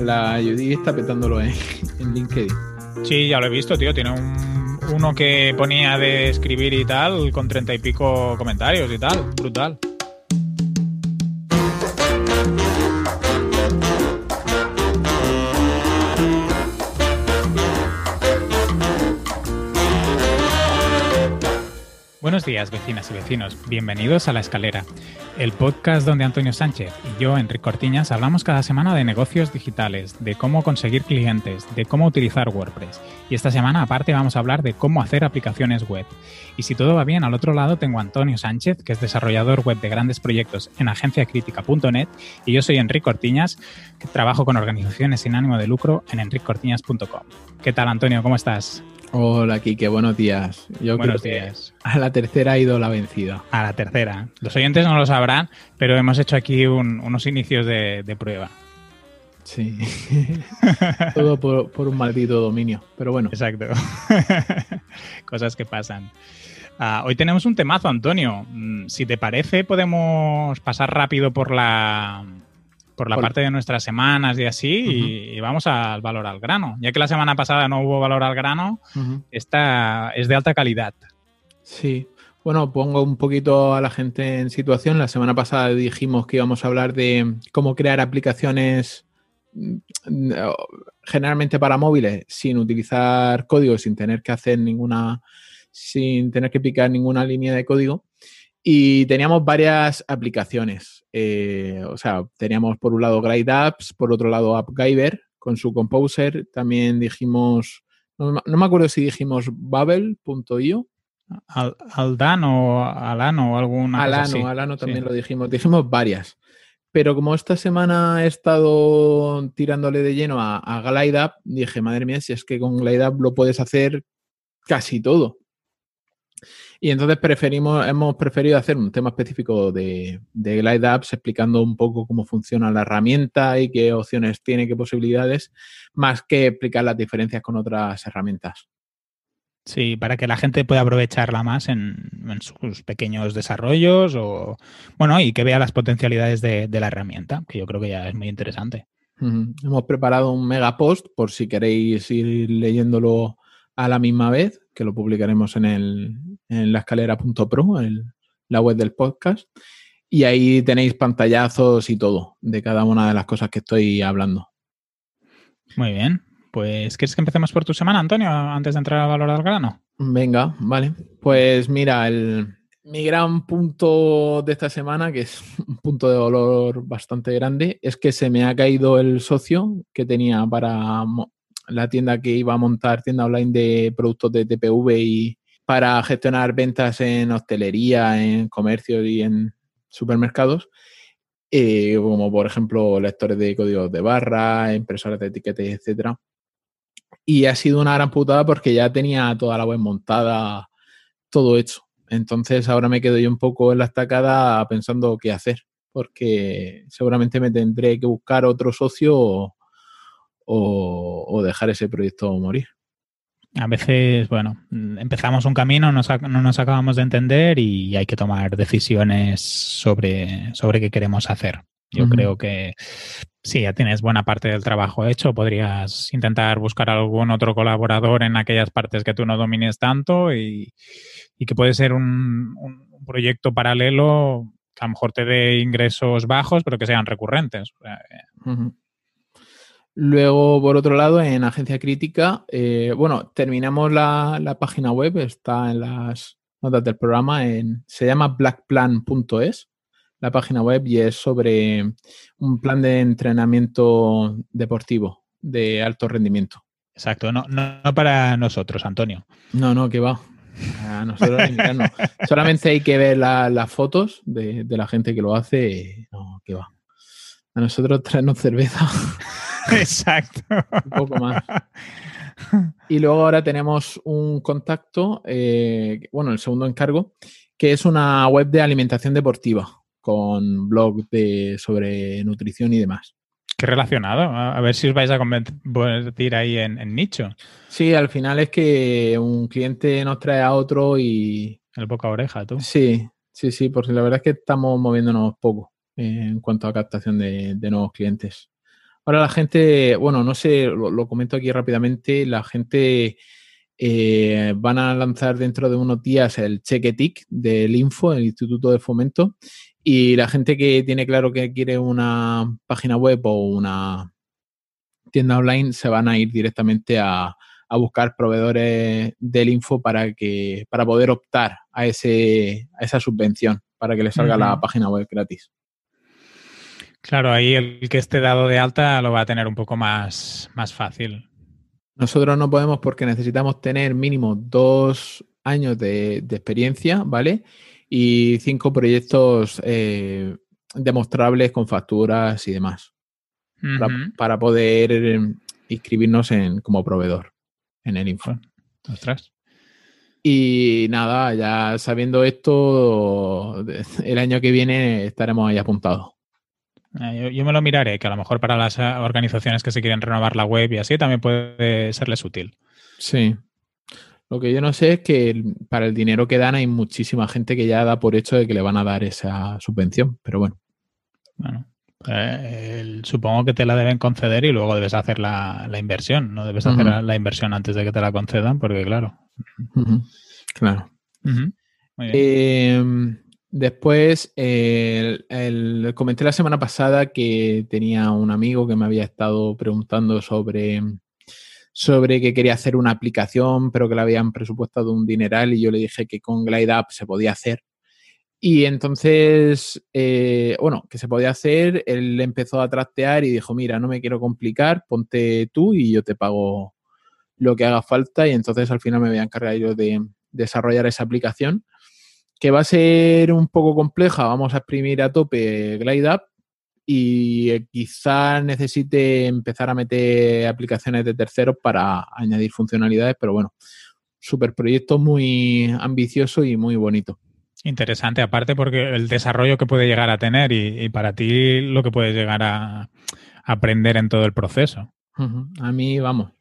La Judy está petándolo en, en LinkedIn. Sí, ya lo he visto, tío. Tiene un, uno que ponía de escribir y tal, con treinta y pico comentarios y tal. Brutal. Días, vecinas y vecinos. Bienvenidos a La Escalera, el podcast donde Antonio Sánchez y yo, Enrique Cortiñas, hablamos cada semana de negocios digitales, de cómo conseguir clientes, de cómo utilizar WordPress. Y esta semana, aparte, vamos a hablar de cómo hacer aplicaciones web. Y si todo va bien, al otro lado tengo a Antonio Sánchez, que es desarrollador web de grandes proyectos en agenciacritica.net, y yo soy Enrique Cortiñas, que trabajo con organizaciones sin ánimo de lucro en enricortiñas.com. ¿Qué tal, Antonio? ¿Cómo estás? Hola, Kike, buenos días. Yo buenos días. A la tercera ha ido la vencida. A la tercera. Los oyentes no lo sabrán, pero hemos hecho aquí unos inicios de, prueba. Sí. Todo por, un maldito dominio, pero bueno. Exacto. Cosas que pasan. Ah, hoy tenemos un temazo, Antonio. Mm, si te parece, podemos pasar rápido por la, por la parte de nuestras semanas y así, y, vamos al valor al grano. Ya que la semana pasada no hubo valor al grano, esta es de alta calidad. Sí. Bueno, pongo un poquito a la gente en situación. La semana pasada dijimos que íbamos a hablar de cómo crear aplicaciones mm, generalmente para móviles sin utilizar código, sin tener que hacer ninguna, sin tener que picar ninguna línea de código. Y teníamos varias aplicaciones. Eh, o sea, teníamos por un lado Glide Apps, por otro lado AppGyver con su Composer. También dijimos, no, me acuerdo si dijimos Babel.io. Al, Aldan o Alano o alguna Alano, cosa así. Alano también lo dijimos. Dijimos varias. Pero como esta semana he estado tirándole de lleno a, a Glide dije, madre mía, si es que con Glide lo puedes hacer casi todo. Y entonces preferimos, hemos preferido hacer un tema específico de, de Glide Apps explicando un poco cómo funciona la herramienta y qué opciones tiene, qué posibilidades, más que explicar las diferencias con otras herramientas. Sí, para que la gente pueda aprovecharla más en, sus pequeños desarrollos o bueno, y que vea las potencialidades de, la herramienta, que yo creo que ya es muy interesante. Hemos preparado un mega post por si queréis ir leyéndolo a la misma vez, que lo publicaremos en, el, en la escalera.pro, la web del podcast. Y ahí tenéis pantallazos y todo de cada una de las cosas que estoy hablando. Muy bien. Pues, ¿quieres que empecemos por tu semana, Antonio, antes de entrar al valor del grano? Venga, vale. Pues mira, el, mi gran punto de esta semana, que es un punto de dolor bastante grande, es que se me ha caído el socio que tenía para la tienda que iba a montar, tienda online de productos de TPV y para gestionar ventas en hostelería, en comercio y en supermercados, eh, como por ejemplo lectores de códigos de barra, impresoras de etiquetes, etcétera. Y ha sido una gran putada porque ya tenía toda la web montada, todo hecho. Entonces ahora me quedo yo un poco en la estacada pensando qué hacer, porque seguramente me tendré que buscar otro socio o, dejar ese proyecto morir. A veces, bueno, empezamos un camino, no nos acabamos de entender y hay que tomar decisiones sobre, sobre qué queremos hacer. Yo creo que sí, ya tienes buena parte del trabajo hecho. Podrías intentar buscar algún otro colaborador en aquellas partes que tú no domines tanto y, que puede ser un, proyecto paralelo que a lo mejor te dé ingresos bajos, pero que sean recurrentes. Luego, por otro lado, en Agencia Crítica, eh, bueno, terminamos la, página web, está en las notas del programa, en, se llama blackplan.es, la página web, y es sobre un plan de entrenamiento deportivo de alto rendimiento. Exacto, no, no, para nosotros, Antonio. No, no, que va. A nosotros no. Solamente hay que ver las fotos de, de, la gente que lo hace. No, que va. A nosotros traernos cerveza. Exacto. un poco más. Y luego ahora tenemos un contacto, eh, bueno, el segundo encargo, que es una web de alimentación deportiva con blog de, sobre nutrición y demás. Qué relacionado. A ver si os vais a convertir ahí en, en, nicho. Sí, al final es que un cliente nos trae a otro y. El boca a oreja, tú. Sí, sí, sí, porque la verdad es que estamos moviéndonos poco en cuanto a captación de nuevos clientes. Ahora la gente, bueno, no sé, lo, comento aquí rápidamente, la gente eh, van a lanzar dentro de unos días el Chequetic del Info, el Instituto de Fomento, y la gente que tiene claro que quiere una página web o una tienda online se van a ir directamente a, a buscar proveedores del info para que para poder optar a ese a esa subvención para que le salga la página web gratis. Claro, ahí el que esté dado de alta lo va a tener un poco más, más fácil. Nosotros no podemos porque necesitamos tener mínimo dos años de, experiencia, ¿vale? Y cinco proyectos eh, demostrables con facturas y demás. para, poder inscribirnos en, como proveedor en el info. Ostras. Y nada, ya sabiendo esto, el año que viene estaremos ahí apuntados. Eh, yo, me lo miraré, que a lo mejor para las eh, organizaciones que se quieren renovar la web y así también puede serles útil. Sí. Lo que yo no sé es que para el dinero que dan hay muchísima gente que ya da por hecho de que le van a dar esa subvención, pero bueno. Bueno, eh, supongo que te la deben conceder y luego debes hacer la, inversión. No debes hacer la, inversión antes de que te la concedan, porque claro. Claro. Em, después, comenté la semana pasada que tenía un amigo que me había estado preguntando sobre, sobre que quería hacer una aplicación, pero que le habían presupuestado un dineral y yo le dije que con Glide App se podía hacer y entonces, eh, bueno, que se podía hacer, él empezó a trastear y dijo, mira, no me quiero complicar, ponte tú y yo te pago lo que haga falta. Y entonces al final me voy a encargar yo de desarrollar esa aplicación, que va a ser un poco compleja. Vamos a exprimir a tope GlideUp y eh, quizás necesite empezar a meter aplicaciones de terceros para añadir funcionalidades, pero bueno, super proyecto muy ambicioso y muy bonito. Interesante, aparte porque el desarrollo que puede llegar a tener y, para ti lo que puedes llegar a aprender en todo el proceso. A mí, vamos.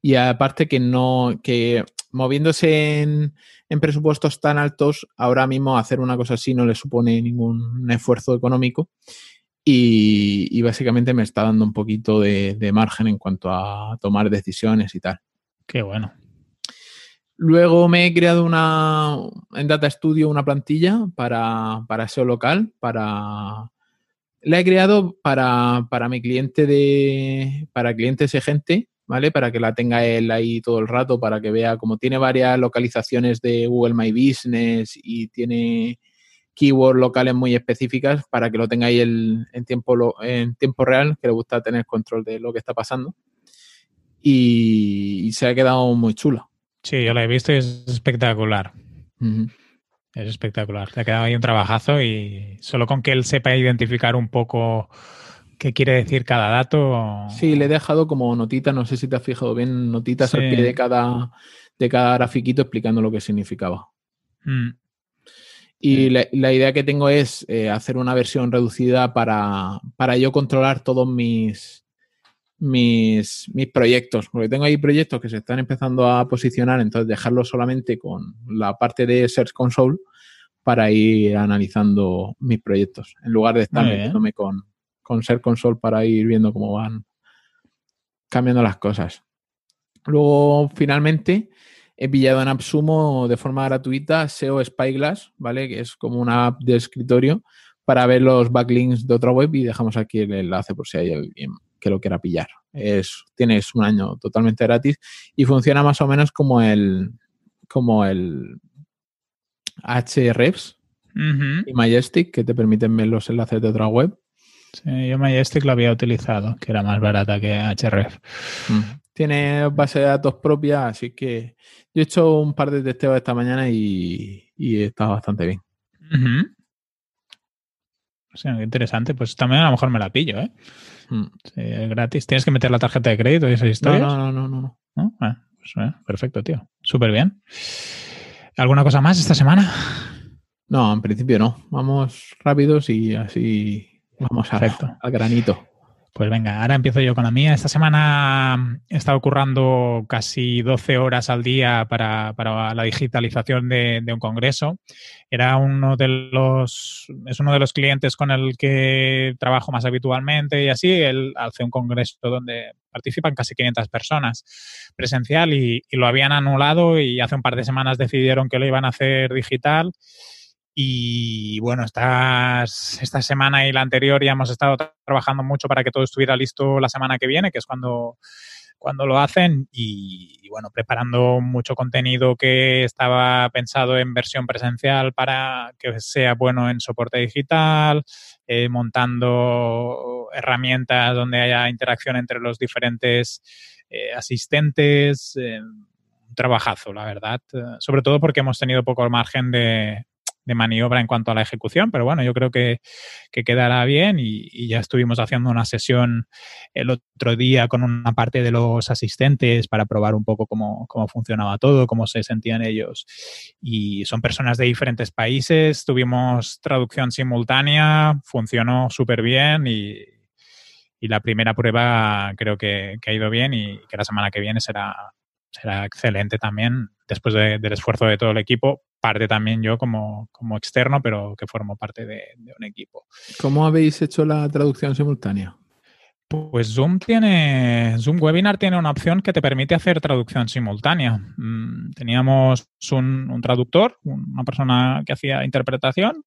Y aparte que no, que moviéndose en, presupuestos tan altos, ahora mismo hacer una cosa así no le supone ningún esfuerzo económico. Y, básicamente me está dando un poquito de, de margen en cuanto a tomar decisiones y tal. Qué bueno. Luego me he creado una en Data Studio una plantilla para, para SEO local, para la he creado para, para mi cliente de para clientes gente, ¿vale? Para que la tenga él ahí todo el rato, para que vea como tiene varias localizaciones de Google My Business y tiene keywords locales muy específicas para que lo tenga ahí en, tiempo, en tiempo real, que le gusta tener control de lo que está pasando. y se ha quedado muy chulo. Sí, yo lo he visto y es espectacular. Es espectacular. Te ha quedado ahí un trabajazo y solo con que él sepa identificar un poco qué quiere decir cada dato. Sí, le he dejado como notitas, no sé si te has fijado bien, notitas al pie de cada, de cada grafiquito explicando lo que significaba. Mm. Y la, idea que tengo es eh, hacer una versión reducida para, para yo controlar todos mis, mis, mis proyectos, porque tengo ahí proyectos que se están empezando a posicionar, entonces dejarlo solamente con la parte de Search Console para ir analizando mis proyectos, en lugar de estar metiéndome con, con Search Console para ir viendo cómo van cambiando las cosas. Luego, finalmente, he pillado en AppSumo de forma gratuita SEO Spyglass, ¿vale? Que es como una app de escritorio para ver los backlinks de otra web y dejamos aquí el enlace por si hay alguien que lo quiera pillar. Es, tienes un año totalmente gratis y funciona más o menos como el como el Hrefs y Majestic, que te permiten ver los enlaces de otra web. Sí, yo Majestic lo había utilizado, que era más barata que Href. Mm. Tiene base de datos propia, así que yo he hecho un par de testeos esta mañana y, y está bastante bien. O sea, interesante. Pues también a lo mejor me la pillo, ¿eh? Mm. es gratis. ¿Tienes que meter la tarjeta de crédito y esas historias? No, no, no, no. Ah, pues, eh, perfecto, tío. Súper bien. ¿Alguna cosa más esta semana? No, en principio no. Vamos rápidos y así vamos a, al granito. Pues venga, ahora empiezo yo con la mía. Esta semana he estado currando casi 12 horas al día para, la digitalización de, un congreso. Era uno de los, es uno de los clientes con el que trabajo más habitualmente y así. Él hace un congreso donde participan casi 500 personas presencial y lo habían anulado y hace un par de semanas decidieron que lo iban a hacer digital y bueno, esta semana y la anterior ya hemos estado trabajando mucho para que todo estuviera listo la semana que viene, que es cuando, cuando lo hacen. Y, bueno, preparando mucho contenido que estaba pensado en versión presencial para que sea bueno en soporte digital, eh, montando herramientas donde haya interacción entre los diferentes eh, asistentes. Eh, un trabajazo, la verdad. sobre todo porque hemos tenido poco margen de, de maniobra en cuanto a la ejecución, pero bueno, yo creo que, quedará bien y, ya estuvimos haciendo una sesión el otro día con una parte de los asistentes para probar un poco cómo, funcionaba todo, cómo se sentían ellos. Y son personas de diferentes países, tuvimos traducción simultánea, funcionó súper bien y, la primera prueba creo que, ha ido bien y que la semana que viene será, será excelente también después del esfuerzo de todo el equipo parte también yo como, externo, pero que formo parte de, un equipo. ¿Cómo habéis hecho la traducción simultánea? Pues Zoom tiene, Zoom Webinar tiene una opción que te permite hacer traducción simultánea. Mm, teníamos un, traductor, una persona que hacía interpretación.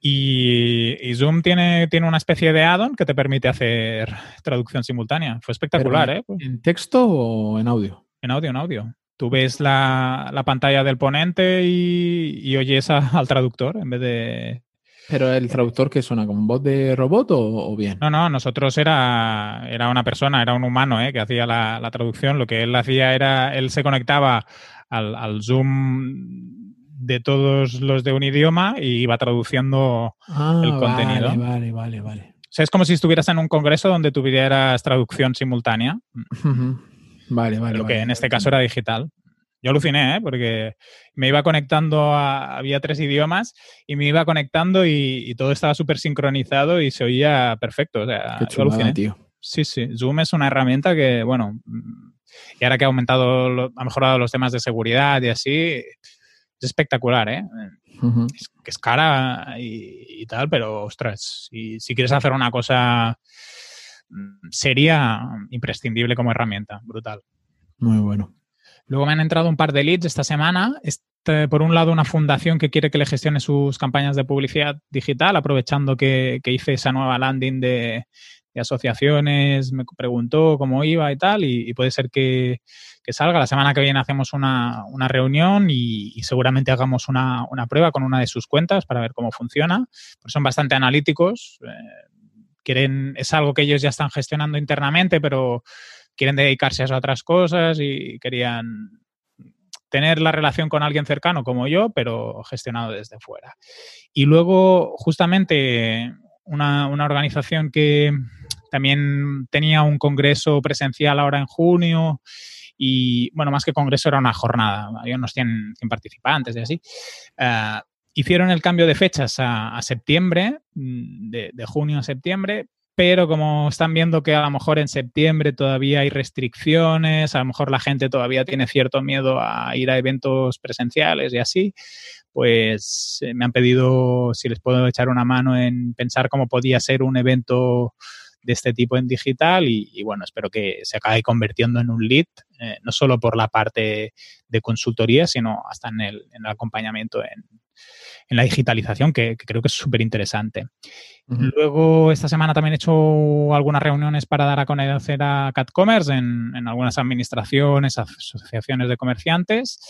y, Zoom tiene, tiene una especie de add-on que te permite hacer traducción simultánea. Fue espectacular, ¿eh? ¿En texto o en audio? En audio, en audio tú ves la, pantalla del ponente y, oyes al traductor en vez de... ¿Pero el traductor que suena como voz de robot o, bien? No, no, nosotros era, era una persona, era un humano ¿eh? que hacía la, traducción. Lo que él hacía era, él se conectaba al, Zoom de todos los de un idioma y iba traduciendo ah, el contenido. Vale, vale, vale, vale. O sea, es como si estuvieras en un congreso donde tuvieras traducción simultánea. Vale, vale. Lo que en este caso era digital. Yo aluciné, ¿eh? porque me iba conectando a, había tres idiomas y me iba conectando y, todo estaba súper sincronizado y se oía perfecto. O sea, Qué chulada, tío. Sí, sí. Zoom es una herramienta que, bueno, y ahora que ha aumentado, ha mejorado los temas de seguridad y así, es espectacular, ¿eh? es, que es cara y, tal, pero ostras, si, si quieres hacer una cosa sería imprescindible como herramienta, brutal. Muy bueno. Luego me han entrado un par de leads esta semana. Este, por un lado, una fundación que quiere que le gestione sus campañas de publicidad digital, aprovechando que, hice esa nueva landing de, asociaciones, me preguntó cómo iba y tal, y, puede ser que, salga. La semana que viene hacemos una, reunión y, seguramente hagamos una, prueba con una de sus cuentas para ver cómo funciona. Porque son bastante analíticos. Eh, quieren, es algo que ellos ya están gestionando internamente, pero quieren dedicarse a otras cosas y querían tener la relación con alguien cercano como yo, pero gestionado desde fuera. Y luego, justamente, una, organización que también tenía un congreso presencial ahora en junio y, bueno, más que congreso era una jornada, había unos 100, participantes y así. Eh, hicieron el cambio de fechas a, septiembre, mm, de, junio a septiembre, pero como están viendo que a lo mejor en septiembre todavía hay restricciones, a lo mejor la gente todavía tiene cierto miedo a ir a eventos presenciales y así, pues eh, me han pedido si les puedo echar una mano en pensar cómo podía ser un evento de este tipo en digital y, bueno, espero que se acabe convirtiendo en un lead, eh, no solo por la parte de consultoría, sino hasta en el, en el acompañamiento en, en la digitalización, que, creo que es súper interesante. Luego, esta semana también he hecho algunas reuniones para dar a conocer a CatCommerce en, en algunas administraciones, asociaciones de comerciantes,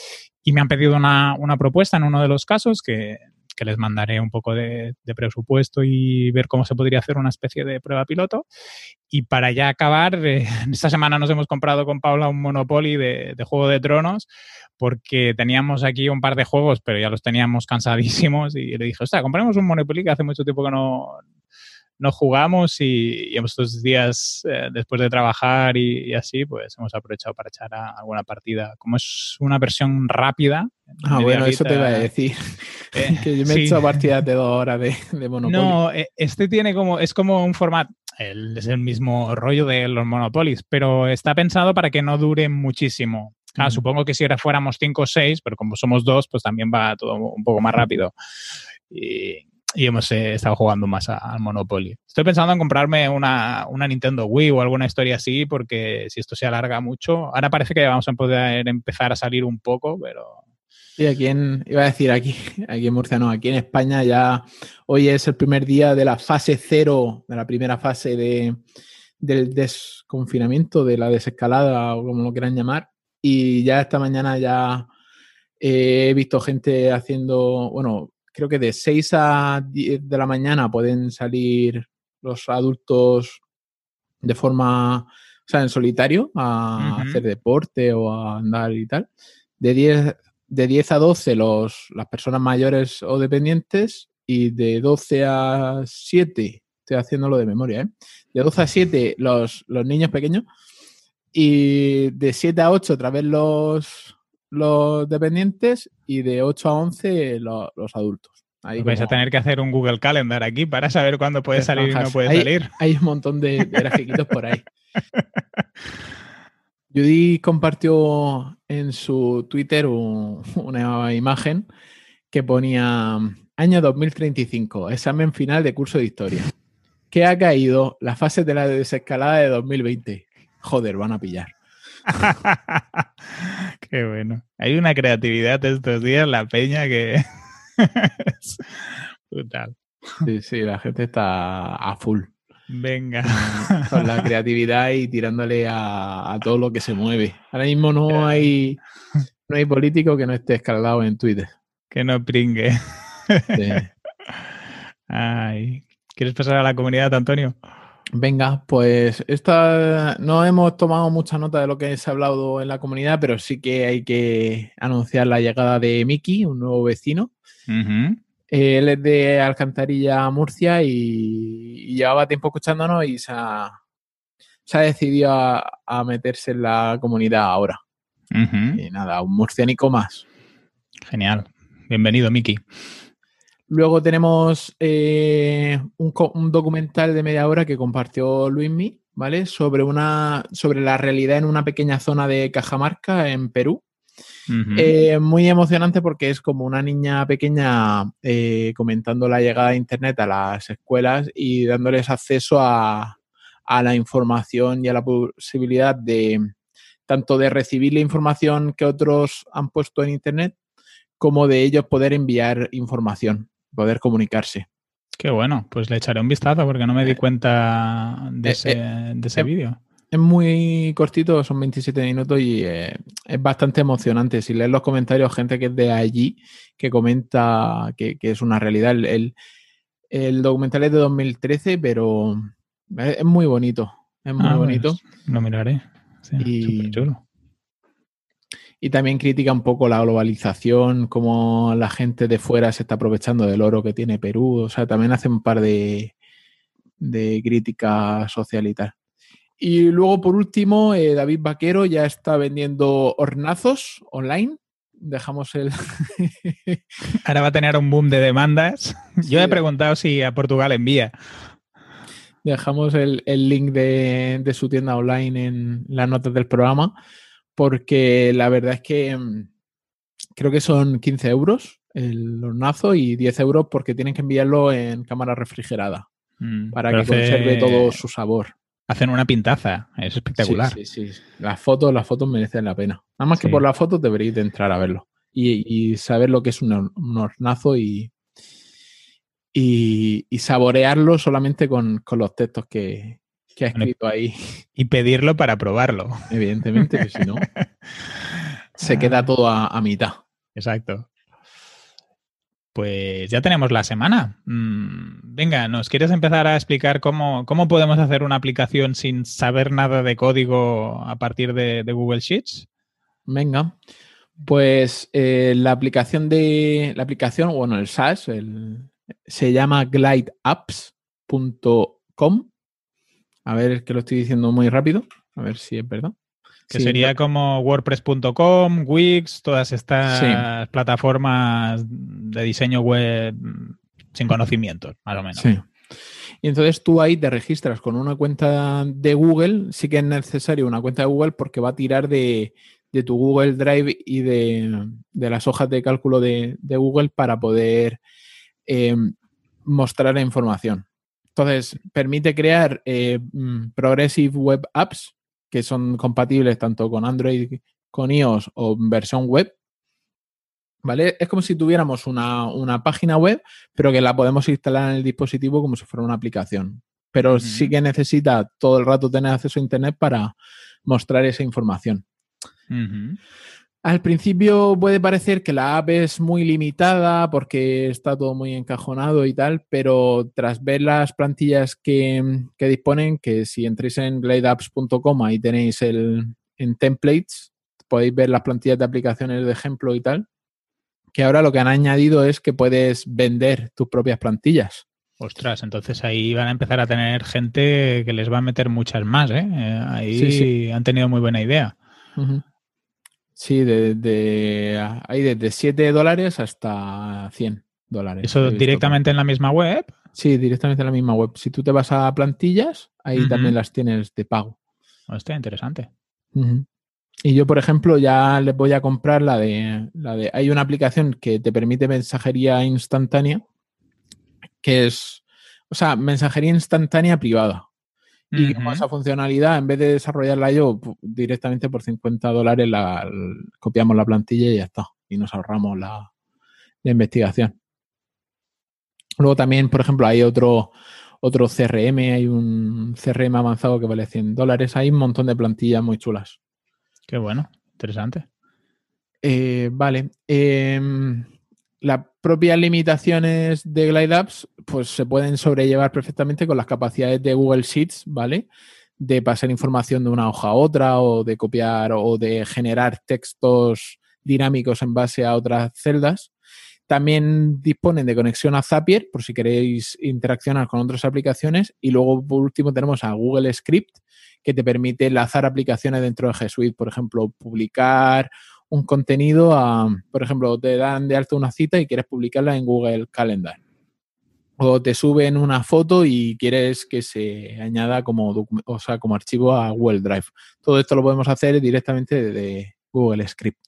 y me han pedido una, una propuesta en uno de los casos que que les mandaré un poco de, presupuesto y ver cómo se podría hacer una especie de prueba piloto. Y para ya acabar, eh, esta semana nos hemos comprado con Paula un Monopoly de, Juego de Tronos porque teníamos aquí un par de juegos, pero ya los teníamos cansadísimos y le dije, ostras, compremos un Monopoly que hace mucho tiempo que no, no jugamos y, y estos días eh, después de trabajar y, así, pues hemos aprovechado para echar alguna partida. Como es una versión rápida. Ah, bueno, eso te iba a decir. Eh, que yo me he hecho partidas de dos horas de, de Monopoly. No, eh, este tiene como, es como un formato, es el mismo rollo de los monopolios, pero está pensado para que no dure muchísimo. Supongo que si ahora fuéramos cinco o seis, pero como somos dos, pues también va todo un poco más rápido. Y, hemos eh, estado jugando más al Monopoly. Estoy pensando en comprarme una, una, Nintendo Wii o alguna historia así, porque si esto se alarga mucho, ahora parece que vamos a poder empezar a salir un poco, pero Sí, aquí en, iba a decir aquí, aquí en Murcia, no, aquí en España ya hoy es el primer día de la fase cero, de la primera fase de, del desconfinamiento, de la desescalada o como lo quieran llamar. Y ya esta mañana ya he visto gente haciendo, bueno, creo que de 6 a 10 de la mañana pueden salir los adultos de forma, o sea, en solitario a hacer deporte o a andar y tal. De 10 de 10 a 12 los, las personas mayores o dependientes y de 12 a 7, estoy haciéndolo de memoria, ¿eh? de 12 a 7 los, los niños pequeños y de 7 a 8 otra vez los, los dependientes y de 8 a 11 los, adultos. Ahí Vais a tener que hacer un Google Calendar aquí para saber cuándo puede salir y no puede salir. Hay un montón de, de por ahí. Judy compartió en su Twitter una imagen que ponía año 2035, examen final de curso de historia. ¿Qué ha caído? La fase de la desescalada de 2020. Joder, van a pillar. Qué bueno. Hay una creatividad estos días, la peña, que es brutal. Sí, sí, la gente está a full. Venga. Con la creatividad y tirándole a, todo lo que se mueve. Ahora mismo no hay, no hay político que no esté escalado en Twitter. Que no pringue. Ay. ¿Quieres pasar a la comunidad, Antonio? Venga, pues esta no hemos tomado mucha nota de lo que se ha hablado en la comunidad, pero sí que hay que anunciar la llegada de Miki, un nuevo vecino. Él es de Alcantarilla, Murcia, y, llevaba tiempo escuchándonos y se ha, se ha decidido a, meterse en la comunidad ahora. Y nada, un murciánico más. Genial. Bienvenido, Miki. Luego tenemos eh, un, documental de media hora que compartió Luismi, ¿vale? Sobre, una, sobre la realidad en una pequeña zona de Cajamarca, en Perú. Eh, muy emocionante porque es como una niña pequeña eh, comentando la llegada de Internet a las escuelas y dándoles acceso a, la información y a la posibilidad de tanto de recibir la información que otros han puesto en Internet como de ellos poder enviar información, poder comunicarse. Qué bueno, pues le echaré un vistazo porque no me di eh, cuenta de ese vídeo. Es muy cortito, son 27 minutos y eh, es bastante emocionante. Si lees los comentarios, gente que es de allí, que comenta que, es una realidad. El, documental es de 2013, pero es, muy bonito. Es muy ah, bonito. Pues lo miraré. y, chulo. Y también critica un poco la globalización, cómo la gente de fuera se está aprovechando del oro que tiene Perú. O sea, también hace un par de, de críticas social y tal. Y luego, por último, eh, David Vaquero ya está vendiendo hornazos online. Dejamos el. Ahora va a tener un boom de demandas. Yo he preguntado si a Portugal envía. Dejamos el, link de, su tienda online en las notas del programa, porque la verdad es que mm, creo que son 15 euros el hornazo y 10 euros porque tienen que enviarlo en cámara refrigerada mm, para que conserve todo su sabor. Hacen una pintaza, es espectacular. Sí, sí, sí. Las fotos, las fotos merecen la pena. Nada más que por las fotos deberíais de entrar a verlo y, saber lo que es un, hornazo y, y, saborearlo solamente con, los textos que, ha escrito ahí. Y pedirlo para probarlo. Evidentemente, que si no, se queda todo a mitad. Exacto. Pues ya tenemos la semana. Mm, venga, ¿nos quieres empezar a explicar cómo, podemos hacer una aplicación sin saber nada de código a partir de, Google Sheets? Venga, pues eh, la aplicación de la aplicación, bueno, el SaaS, se llama glideapps.com. A ver que lo estoy diciendo muy rápido, a ver si es verdad. Que sería como WordPress.com, Wix, todas estas plataformas de diseño web sin conocimientos, más o menos. Sí. Y entonces tú ahí te registras con una cuenta de Google. Sí que es necesario una cuenta de Google porque va a tirar de, tu Google Drive y de, las hojas de cálculo de, Google para poder eh, mostrar la información. Entonces, permite crear eh, mm, Progressive Web Apps que son compatibles tanto con Android, con iOS o versión web. ¿Vale? Es como si tuviéramos una, página web, pero que la podemos instalar en el dispositivo como si fuera una aplicación. Pero sí que necesita todo el rato tener acceso a Internet para mostrar esa información. Al principio puede parecer que la app es muy limitada porque está todo muy encajonado y tal, pero tras ver las plantillas que, disponen, que si entréis en glideapps.com ahí tenéis el en templates, podéis ver las plantillas de aplicaciones de ejemplo y tal, que ahora lo que han añadido es que puedes vender tus propias plantillas. Ostras, entonces ahí van a empezar a tener gente que les va a meter muchas más, ¿eh? eh ahí han tenido muy buena idea. Sí, de, hay desde 7 dólares hasta 100 dólares. ¿Eso directamente en la misma web? Sí, directamente en la misma web. Si tú te vas a plantillas, ahí también las tienes de pago. Está interesante. Y yo, por ejemplo, ya les voy a comprar la de, la de. Hay una aplicación que te permite mensajería instantánea, que es. O sea, mensajería instantánea privada. Y con esa funcionalidad, en vez de desarrollarla yo directamente por 50 dólares, la, copiamos la plantilla y ya está. Y nos ahorramos la, investigación. Luego también, por ejemplo, hay otro, otro CRM, hay un CRM avanzado que vale 100 dólares. Hay un montón de plantillas muy chulas. Qué bueno, interesante. Eh, vale. Eh, las propias limitaciones de Glide Apps pues se pueden sobrellevar perfectamente con las capacidades de Google Sheets, ¿vale? De pasar información de una hoja a otra o de copiar o de generar textos dinámicos en base a otras celdas. También disponen de conexión a Zapier por si queréis interaccionar con otras aplicaciones. Y luego, por último, tenemos a Google Script, que te permite enlazar aplicaciones dentro de G Suite. Por ejemplo, publicar un contenido a, por ejemplo, te dan de alto una cita y quieres publicarla en Google Calendar. O te suben una foto y quieres que se añada como, o sea, como archivo a Google Drive. Todo esto lo podemos hacer directamente desde Google Script.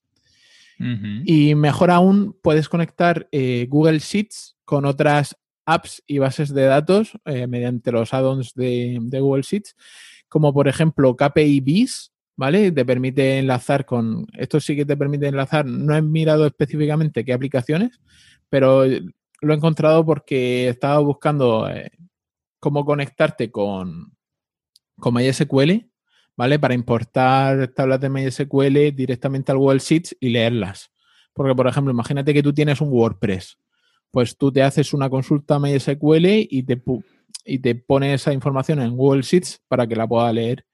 Y mejor aún, puedes conectar eh, Google Sheets con otras apps y bases de datos eh, mediante los add-ons de, de, Google Sheets, como por ejemplo KPI ¿vale? Te permite enlazar con, esto sí que te permite enlazar, no he mirado específicamente qué aplicaciones, pero lo he encontrado porque estaba buscando eh, cómo conectarte con, con MySQL, ¿vale? Para importar tablas de MySQL directamente al Google Sheets y leerlas. Porque, por ejemplo, imagínate que tú tienes un WordPress. Pues tú te haces una consulta a MySQL y te, y te pone esa información en Google Sheets para que la pueda leer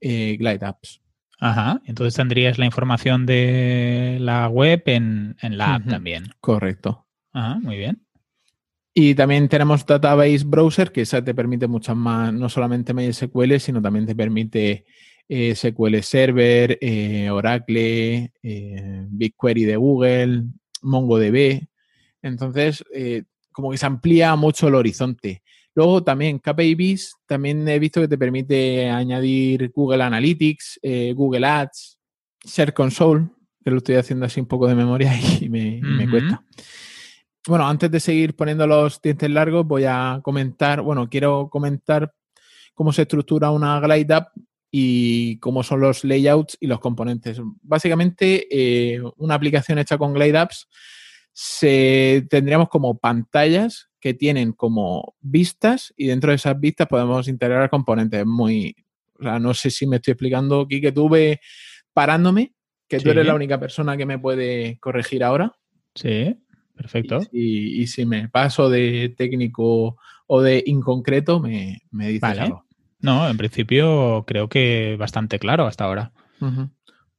eh, Glide Apps. Ajá, entonces tendrías la información de la web en, la app también. Correcto. Ajá, muy bien. Y también tenemos Database Browser, que esa te permite muchas más, no solamente MySQL, sino también te permite eh, SQL Server, eh, Oracle, BigQuery de Google, MongoDB. Entonces, como que se amplía mucho el horizonte. Luego también KPIs, también he visto que te permite añadir Google Analytics, eh, Google Ads, Share Console, que lo estoy haciendo así un poco de memoria y me, cuesta. Bueno, antes de seguir poniendo los dientes largos, voy a comentar, bueno, quiero comentar cómo se estructura una Glide App y cómo son los layouts y los componentes. Básicamente, eh, una aplicación hecha con Glide Apps se, tendríamos como pantallas que tienen como vistas y dentro de esas vistas podemos integrar componentes muy... O sea, no sé si me estoy explicando, que tuve parándome, que tú eres la única persona que me puede corregir ahora. Sí, perfecto. Y, si me paso de técnico o de inconcreto, me, me dices algo. No, en principio creo que bastante claro hasta ahora.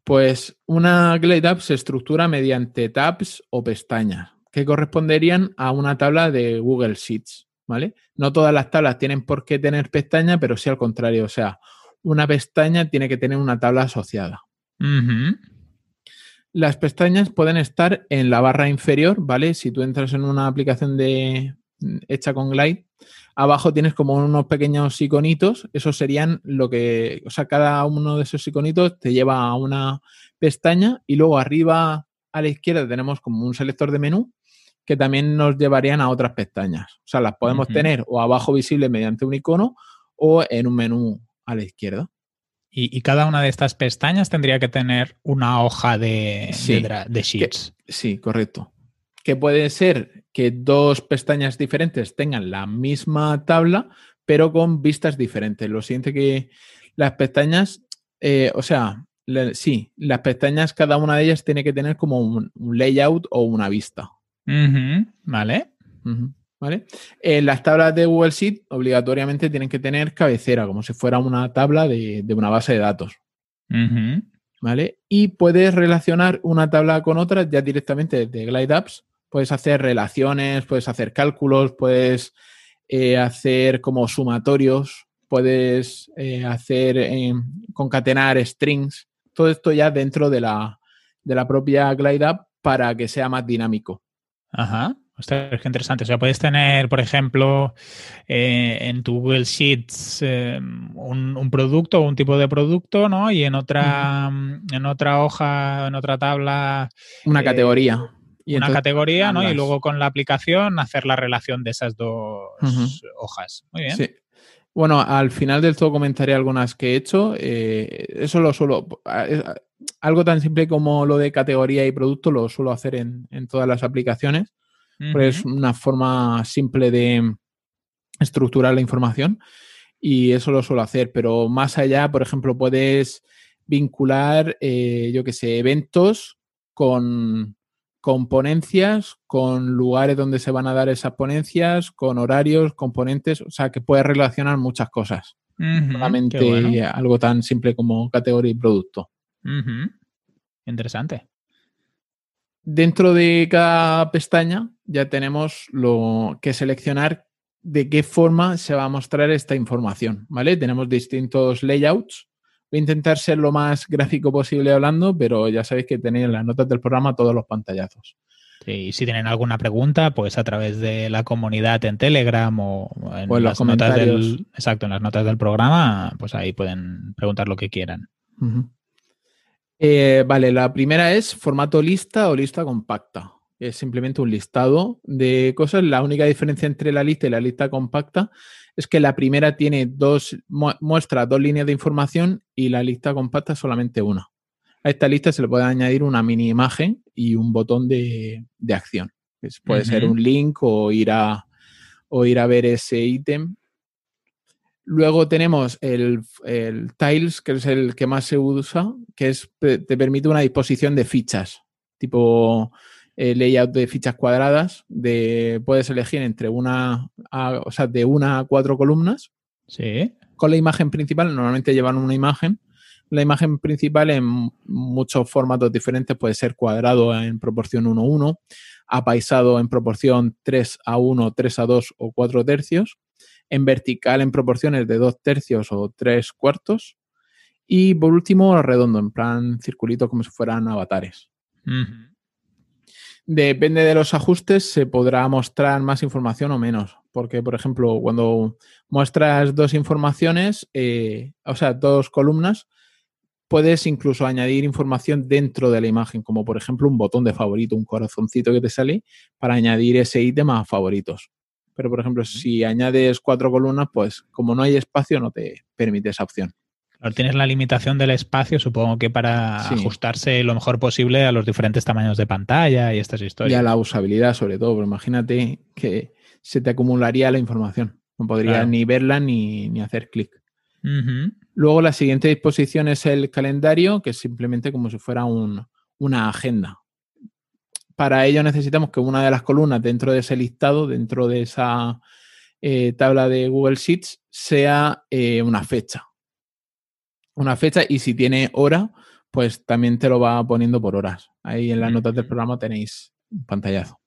Pues una Glide App se estructura mediante tabs o pestañas que corresponderían a una tabla de Google Sheets, ¿vale? No todas las tablas tienen por qué tener pestaña, pero sí al contrario, o sea, una pestaña tiene que tener una tabla asociada. Las pestañas pueden estar en la barra inferior, ¿vale? Si tú entras en una aplicación de, hecha con Glide, abajo tienes como unos pequeños iconitos, esos serían lo que, o sea, cada uno de esos iconitos te lleva a una pestaña y luego arriba a la izquierda tenemos como un selector de menú que también nos llevarían a otras pestañas. O sea, las podemos tener o abajo visible mediante un icono o en un menú a la izquierda. Y, cada una de estas pestañas tendría que tener una hoja de, de, sheets. sí, correcto. Que puede ser que dos pestañas diferentes tengan la misma tabla, pero con vistas diferentes. Lo siguiente que las pestañas, eh, o sea, sí, las pestañas, cada una de ellas tiene que tener como un, layout o una vista. Vale. ¿Vale? En eh, las tablas de Google Sheet obligatoriamente tienen que tener cabecera, como si fuera una tabla de, una base de datos. ¿Vale? Y puedes relacionar una tabla con otra ya directamente de Glide Apps. Puedes hacer relaciones, puedes hacer cálculos, puedes eh, hacer como sumatorios, puedes eh, hacer concatenar strings. Todo esto ya dentro de la, de la propia Glide App para que sea más dinámico. Ajá. Ostras, qué interesante. O sea, puedes tener, por ejemplo, eh, en tu Google Sheets eh, un, producto o un tipo de producto, ¿no? Y en otra, en otra hoja, en otra tabla. Una eh, categoría. Y una categoría, ¿no? Y luego con la aplicación hacer la relación de esas dos hojas. Muy bien. Sí. Bueno, al final del todo comentaré algunas que he hecho. eso lo suelo. Algo tan simple como lo de categoría y producto lo suelo hacer en, en todas las aplicaciones es una forma simple de estructurar la información y eso lo suelo hacer, pero más allá, por ejemplo, puedes vincular, eh, yo qué sé, eventos con, con, ponencias, con lugares donde se van a dar esas ponencias, con horarios, componentes, o sea, que puedes relacionar muchas cosas. Solamente algo tan simple como categoría y producto. Interesante. Dentro de cada pestaña ya tenemos lo que seleccionar de qué forma se va a mostrar esta información, ¿vale? Tenemos distintos layouts. Voy a intentar ser lo más gráfico posible hablando, pero ya sabéis que tenéis en las notas del programa todos los pantallazos. Y si tienen alguna pregunta, pues a través de la comunidad en Telegram o en, las notas del, exacto, en las notas del programa, pues ahí pueden preguntar lo que quieran. Eh, vale, la primera es formato lista o lista compacta. Es simplemente un listado de cosas. La única diferencia entre la lista y la lista compacta es que la primera tiene dos, muestra dos líneas de información y la lista compacta solamente una. A esta lista se le puede añadir una mini imagen y un botón de, acción. puede ser un link o ir a, o ir a ver ese ítem Luego tenemos el, Tiles, que es el que más se usa, que es, te permite una disposición de fichas, tipo eh, layout de fichas cuadradas, de, puedes elegir entre una, o sea, de una a cuatro columnas. Sí. Con la imagen principal, normalmente llevan una imagen. La imagen principal en muchos formatos diferentes puede ser cuadrado en proporción 1-1, apaisado en proporción 3 a 1, 3 a 2 o 4 tercios en vertical en proporciones de dos tercios o tres cuartos. Y por último, redondo, en plan circulito como si fueran avatares. Depende de los ajustes, se podrá mostrar más información o menos. Porque, por ejemplo, cuando muestras dos informaciones, eh, o sea, dos columnas, puedes incluso añadir información dentro de la imagen, como por ejemplo un botón de favorito, un corazoncito que te sale para añadir ese ítem a favoritos. Pero, por ejemplo, si añades cuatro columnas, pues como no hay espacio, no te permite esa opción. Claro, tienes la limitación del espacio, supongo que para ajustarse lo mejor posible a los diferentes tamaños de pantalla y estas historias. Y a la usabilidad, sobre todo, pero imagínate que se te acumularía la información. No podrías ni verla ni, hacer clic. Luego la siguiente disposición es el calendario, que es simplemente como si fuera una agenda para ello necesitamos que una de las columnas dentro de ese listado, dentro de esa eh, tabla de Google Sheets, sea eh, una fecha. Una fecha y si tiene hora, pues también te lo va poniendo por horas. Ahí en las notas del programa tenéis un pantallazo.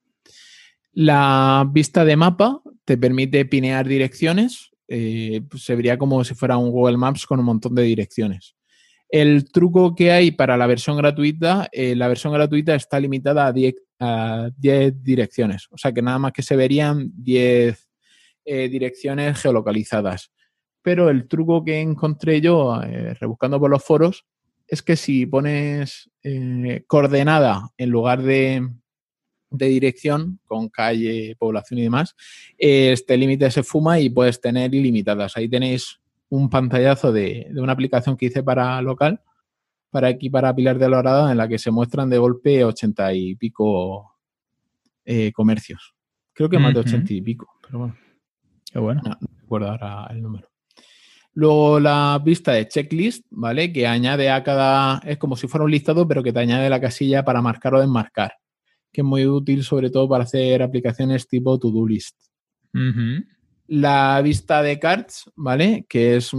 La vista de mapa te permite pinear direcciones. Eh, pues se vería como si fuera un Google Maps con un montón de direcciones. El truco que hay para la versión gratuita, eh, la versión gratuita está limitada a 10, direcciones. O sea que nada más que se verían 10 eh, direcciones geolocalizadas. Pero el truco que encontré yo eh, rebuscando por los foros es que si pones coordenada en lugar de, de, dirección, con calle, población y demás, este límite se fuma y puedes tener ilimitadas. Ahí tenéis un pantallazo de, de una aplicación que hice para local, para aquí, para Pilar de la Horada, en la que se muestran de golpe ochenta y pico eh, comercios. Creo que más de ochenta y pico, pero bueno. Qué bueno. No, no recuerdo ahora el número. Luego la vista de checklist, ¿vale? Que añade a cada, es como si fuera un listado, pero que te añade la casilla para marcar o desmarcar, que es muy útil sobre todo para hacer aplicaciones tipo to-do list. Uh -huh. La vista de cards, ¿vale? Que es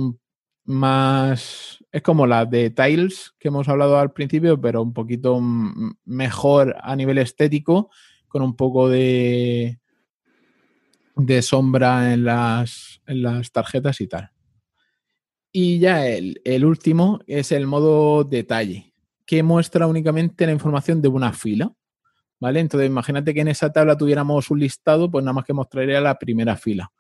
más, es como la de tiles que hemos hablado al principio, pero un poquito mejor a nivel estético, con un poco de, de sombra en las, en las tarjetas y tal. Y ya el, el, último es el modo detalle, que muestra únicamente la información de una fila. ¿Vale? Entonces, imagínate que en esa tabla tuviéramos un listado, pues nada más que mostraría la primera fila.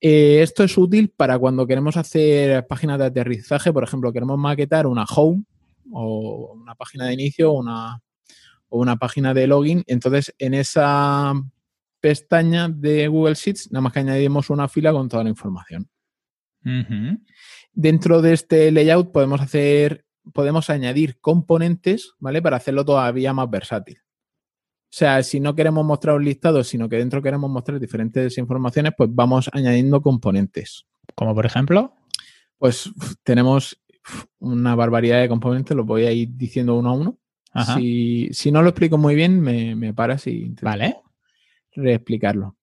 Eh, esto es útil para cuando queremos hacer páginas de aterrizaje, por ejemplo, queremos maquetar una home o una página de inicio una, o una página de login. Entonces, en esa pestaña de Google Sheets, nada más que añadimos una fila con toda la información. Uh -huh. Dentro de este layout podemos hacer, podemos añadir componentes, ¿vale? Para hacerlo todavía más versátil. O sea, si no queremos mostrar un listado, sino que dentro queremos mostrar diferentes informaciones, pues vamos añadiendo componentes. Como por ejemplo. Pues tenemos una barbaridad de componentes, los voy a ir diciendo uno a uno. Si, si, no lo explico muy bien, me, me paras y vale. reexplicarlo.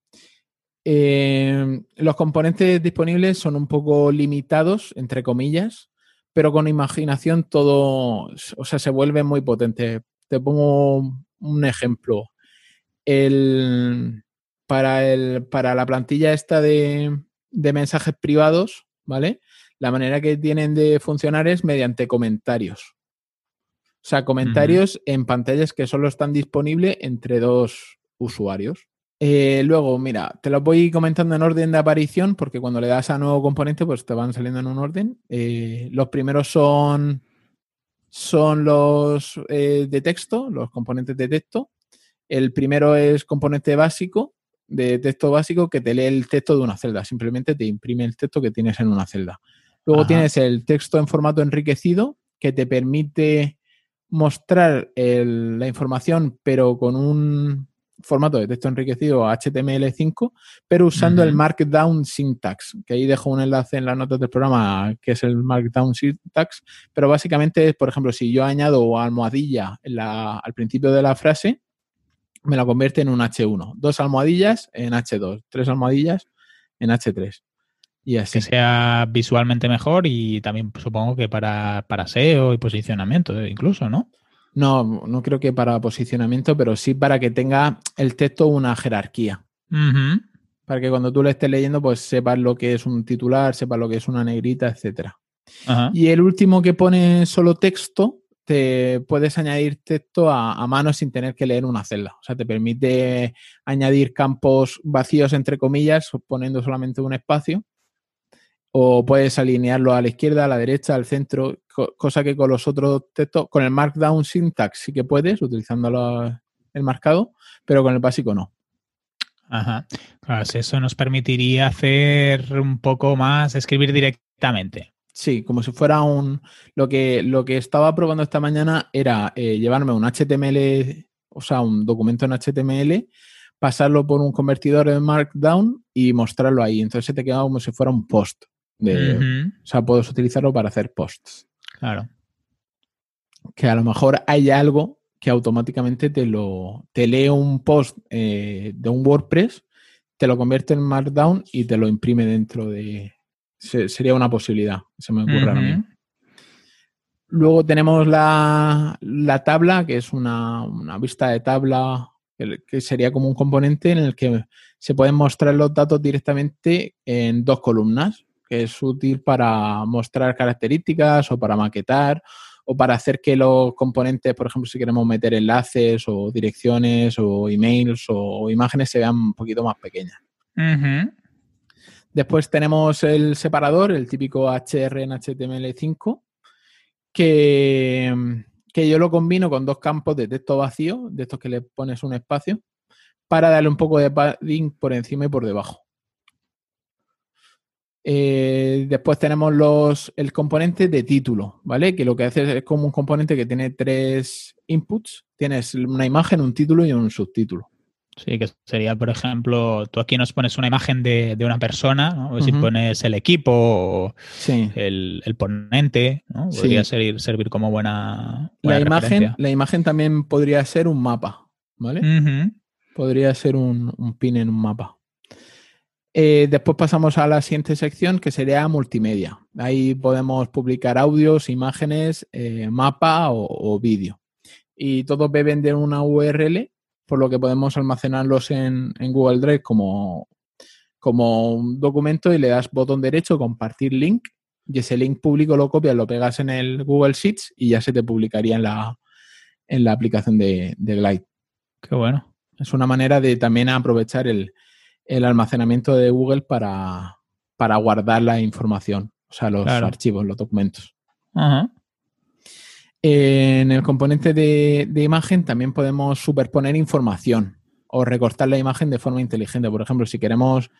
Eh, los componentes disponibles son un poco limitados, entre comillas, pero con imaginación todo, o sea, se vuelve muy potente. Te pongo un ejemplo. El, para, el, para la plantilla esta de, de mensajes privados, ¿vale? La manera que tienen de funcionar es mediante comentarios. O sea, comentarios uh -huh. en pantallas que solo están disponibles entre dos usuarios. Eh, luego, mira, te lo voy comentando en orden de aparición porque cuando le das a nuevo componente, pues te van saliendo en un orden. Eh, los primeros son, son los eh, de texto, los componentes de texto. El primero es componente básico, de texto básico, que te lee el texto de una celda. Simplemente te imprime el texto que tienes en una celda. Luego Ajá. tienes el texto en formato enriquecido, que te permite mostrar el, la información, pero con un formato de texto enriquecido HTML5, pero usando uh -huh. el Markdown Syntax, que ahí dejo un enlace en las notas del programa, que es el Markdown Syntax, pero básicamente, por ejemplo, si yo añado almohadilla la, al principio de la frase, me la convierte en un H1. Dos almohadillas en H2, tres almohadillas en H3. Y así. Que sea visualmente mejor y también supongo que para, para SEO y posicionamiento incluso, ¿no? No, no creo que para posicionamiento, pero sí para que tenga el texto una jerarquía. Uh -huh. Para que cuando tú lo estés leyendo, pues sepas lo que es un titular, sepas lo que es una negrita, etc. Uh -huh. Y el último que pone solo texto, te puedes añadir texto a, a, mano sin tener que leer una celda. O sea, te permite añadir campos vacíos, entre comillas, poniendo solamente un espacio. O puedes alinearlo a la izquierda, a la derecha, al centro, cosa que con los otros textos, con el Markdown Syntax sí que puedes, utilizando el marcado, pero con el básico no. Ajá. Pues eso nos permitiría hacer un poco más, escribir directamente. Sí, como si fuera un... Lo que, lo que estaba probando esta mañana era eh, llevarme un HTML, o sea, un documento en HTML, pasarlo por un convertidor de Markdown y mostrarlo ahí. Entonces se te queda como si fuera un post. De, uh -huh. O sea, puedes utilizarlo para hacer posts. Claro. Que a lo mejor hay algo que automáticamente te lo te lee un post eh, de un WordPress, te lo convierte en Markdown y te lo imprime dentro de. Se, sería una posibilidad, se me ocurre uh -huh. ahora mismo. Luego tenemos la, la tabla, que es una, una, vista de tabla que sería como un componente en el que se pueden mostrar los datos directamente en dos columnas que es útil para mostrar características o para maquetar o para hacer que los componentes, por ejemplo, si queremos meter enlaces o direcciones o emails o, imágenes se vean un poquito más pequeñas. Uh -huh. Después tenemos el separador, el típico HR en HTML5, que, que yo lo combino con dos campos de texto vacío, de estos que le pones un espacio, para darle un poco de padding por encima y por debajo. Eh, después tenemos los, el componente de título, ¿vale? Que lo que hace es como un componente que tiene tres inputs. Tienes una imagen, un título y un subtítulo. Sí, que sería, por ejemplo, tú aquí nos pones una imagen de, una persona, ¿no? Si pones el equipo o el, ponente, ¿no? Podría servir, como buena, la imagen La imagen también podría ser un mapa, ¿vale? Podría ser un, pin en un mapa. Eh, después pasamos a la siguiente sección que sería multimedia. Ahí podemos publicar audios, imágenes, eh, mapa o vídeo. Y todos beben de una URL por lo que podemos almacenarlos en, Google Drive como, como un documento y le das botón derecho, compartir link, y ese link público lo copias, lo pegas en el Google Sheets y ya se te publicaría en la, en la aplicación de, Glide. Qué bueno. Es una manera de también aprovechar el, almacenamiento de Google para, guardar la información, o sea, los archivos, los documentos. Ajá. En el componente de, imagen también podemos superponer información o recortar la imagen de forma inteligente. Por ejemplo, si queremos,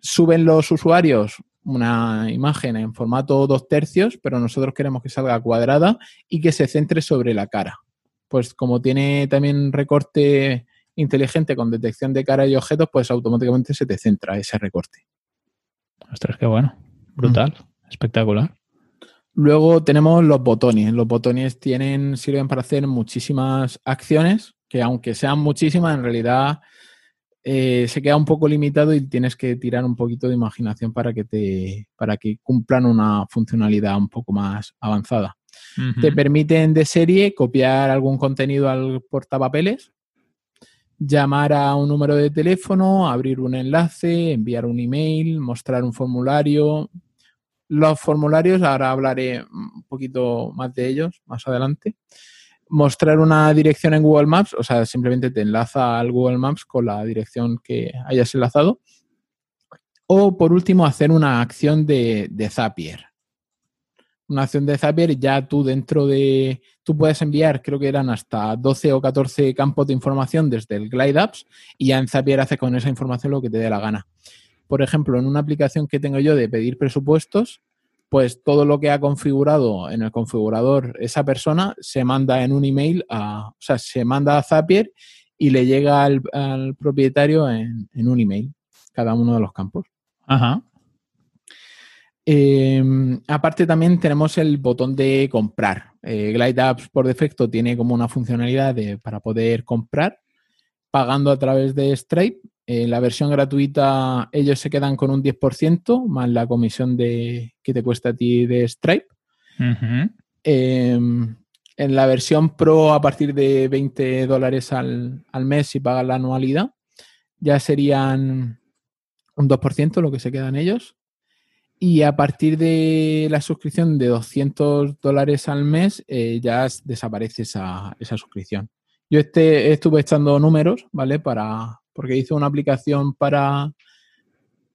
suben los usuarios una imagen en formato dos tercios, pero nosotros queremos que salga cuadrada y que se centre sobre la cara. Pues como tiene también recorte inteligente con detección de cara y objetos, pues automáticamente se te centra ese recorte. Ostras, qué bueno. Brutal. Espectacular. Luego tenemos los botones. Los botones tienen, sirven para hacer muchísimas acciones, que aunque sean muchísimas, en realidad eh, se queda un poco limitado y tienes que tirar un poquito de imaginación para que te, para que cumplan una funcionalidad un poco más avanzada. Te permiten de serie copiar algún contenido al portapapeles, llamar a un número de teléfono, abrir un enlace, enviar un email, mostrar un formulario, los formularios, ahora hablaré un poquito más de ellos más adelante. Mostrar una dirección en Google Maps, o sea, simplemente te enlaza al Google Maps con la dirección que hayas enlazado. O por último, hacer una acción de, Zapier. Una acción de Zapier, ya tú dentro de. Tú puedes enviar, creo que eran hasta 12 o 14 campos de información desde el Glide Apps y ya en Zapier hace con esa información lo que te dé la gana por ejemplo, en una aplicación que tengo yo de pedir presupuestos, pues todo lo que ha configurado en el configurador esa persona se manda en un email, a, o sea, se manda a Zapier y le llega al, propietario en, un email, cada uno de los campos. Ajá. Em, aparte también tenemos el botón de comprar. Eh, Glide Apps por defecto tiene como una funcionalidad de, para poder comprar pagando a través de Stripe en la versión gratuita ellos se quedan con un 10% más la comisión de, que te cuesta a ti de Stripe. Em, en la versión Pro a partir de 20 dólares al, mes si pagas la anualidad ya serían un 2% lo que se quedan ellos. Y a partir de la suscripción de 200 dólares al mes ya eh, ya desaparece esa, esa suscripción. Yo este, estuve echando números, ¿vale? Para, porque hice una aplicación para,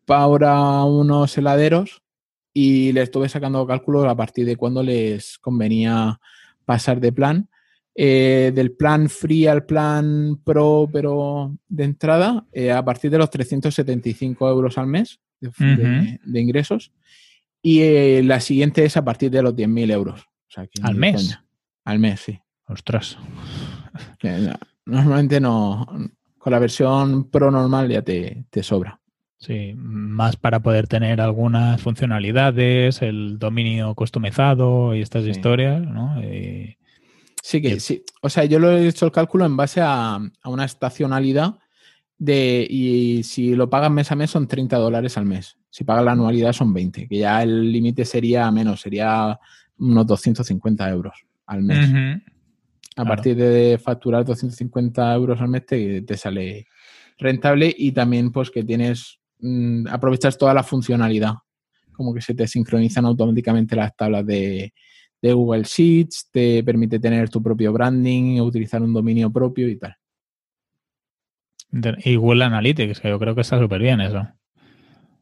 para unos heladeros y le estuve sacando cálculos a partir de cuándo les convenía pasar de plan. Eh, del plan free al plan pro, pero de entrada, eh, a partir de los 375 euros al mes de, ingresos. Y eh, la siguiente es a partir de los 10.000 euros. ¿Al mes? Al mes, sí. Ostras. normalmente no, con la versión Pro normal ya te, sobra. Sí, más para poder tener algunas funcionalidades, el dominio customizado y estas historias, ¿no? sí, que sí. O sea, yo lo he hecho el cálculo en base a, una estacionalidad de, y si lo pagas mes a mes son 30 dólares al mes. Si pagas la anualidad son 20, que ya el límite sería menos, sería unos 250 euros al mes. A partir de facturar 250 euros al mes te, sale rentable y también pues que tienes, mm, aprovechas toda la funcionalidad, como que se te sincronizan automáticamente las tablas de, Google Sheets, te permite tener tu propio branding, utilizar un dominio propio y tal. Y Google Analytics, que yo creo que está súper bien eso.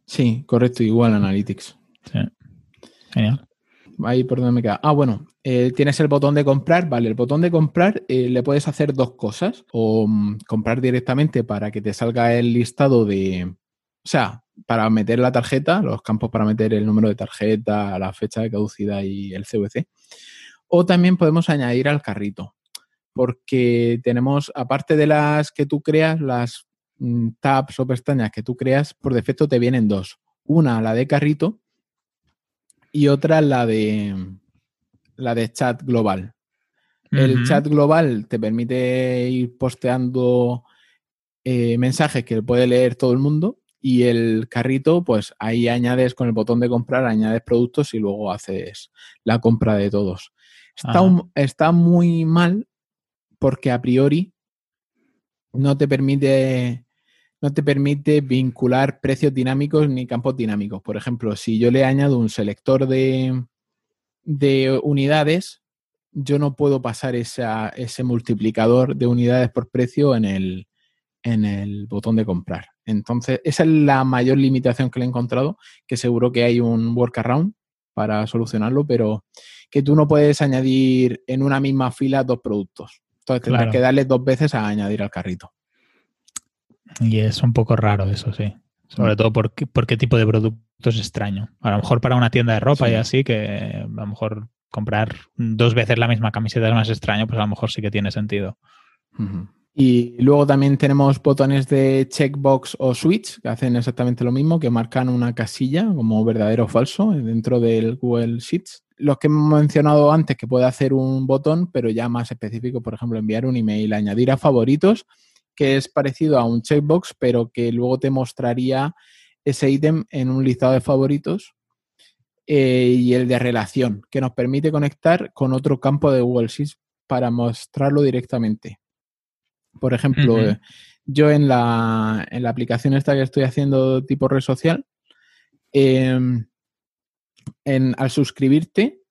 Sí, correcto, igual Analytics. Sí. Genial. Ahí por donde me queda. Ah, bueno, eh, tienes el botón de comprar, vale, el botón de comprar eh, le puedes hacer dos cosas, o mm, comprar directamente para que te salga el listado de, o sea, para meter la tarjeta, los campos para meter el número de tarjeta, la fecha de caducidad y el CVC, o también podemos añadir al carrito, porque tenemos, aparte de las que tú creas, las mm, tabs o pestañas que tú creas, por defecto te vienen dos. Una, la de carrito, y otra, la de la de chat global. El chat global te permite ir posteando eh, mensajes que puede leer todo el mundo y el carrito, pues ahí añades con el botón de comprar, añades productos y luego haces la compra de todos. Está, está muy mal porque a priori no te permite no te permite vincular precios dinámicos ni campos dinámicos. Por ejemplo, si yo le añado un selector de, de unidades, yo no puedo pasar ese multiplicador de unidades por precio en el, en el botón de comprar. Entonces, esa es la mayor limitación que le he encontrado, que seguro que hay un workaround para solucionarlo, pero que tú no puedes añadir en una misma fila dos productos. Entonces tendrás que darle dos veces a añadir al carrito. Y es un poco raro eso, sí. Sobre mm. todo por qué, tipo de productos extraño. A lo mejor para una tienda de ropa y así, que a lo mejor comprar dos veces la misma camiseta es más extraño, pues a lo mejor sí que tiene sentido. Y luego también tenemos botones de checkbox o switch que hacen exactamente lo mismo, que marcan una casilla como verdadero o falso dentro del Google Sheets. Los que hemos mencionado antes que puede hacer un botón, pero ya más específico, por ejemplo, enviar un email, añadir a favoritos que es parecido a un checkbox, pero que luego te mostraría ese ítem en un listado de favoritos eh, y el de relación, que nos permite conectar con otro campo de Google Sheets para mostrarlo directamente. Por ejemplo, eh, yo en la, en la, aplicación esta que estoy haciendo tipo red social, em, en, al suscribirte,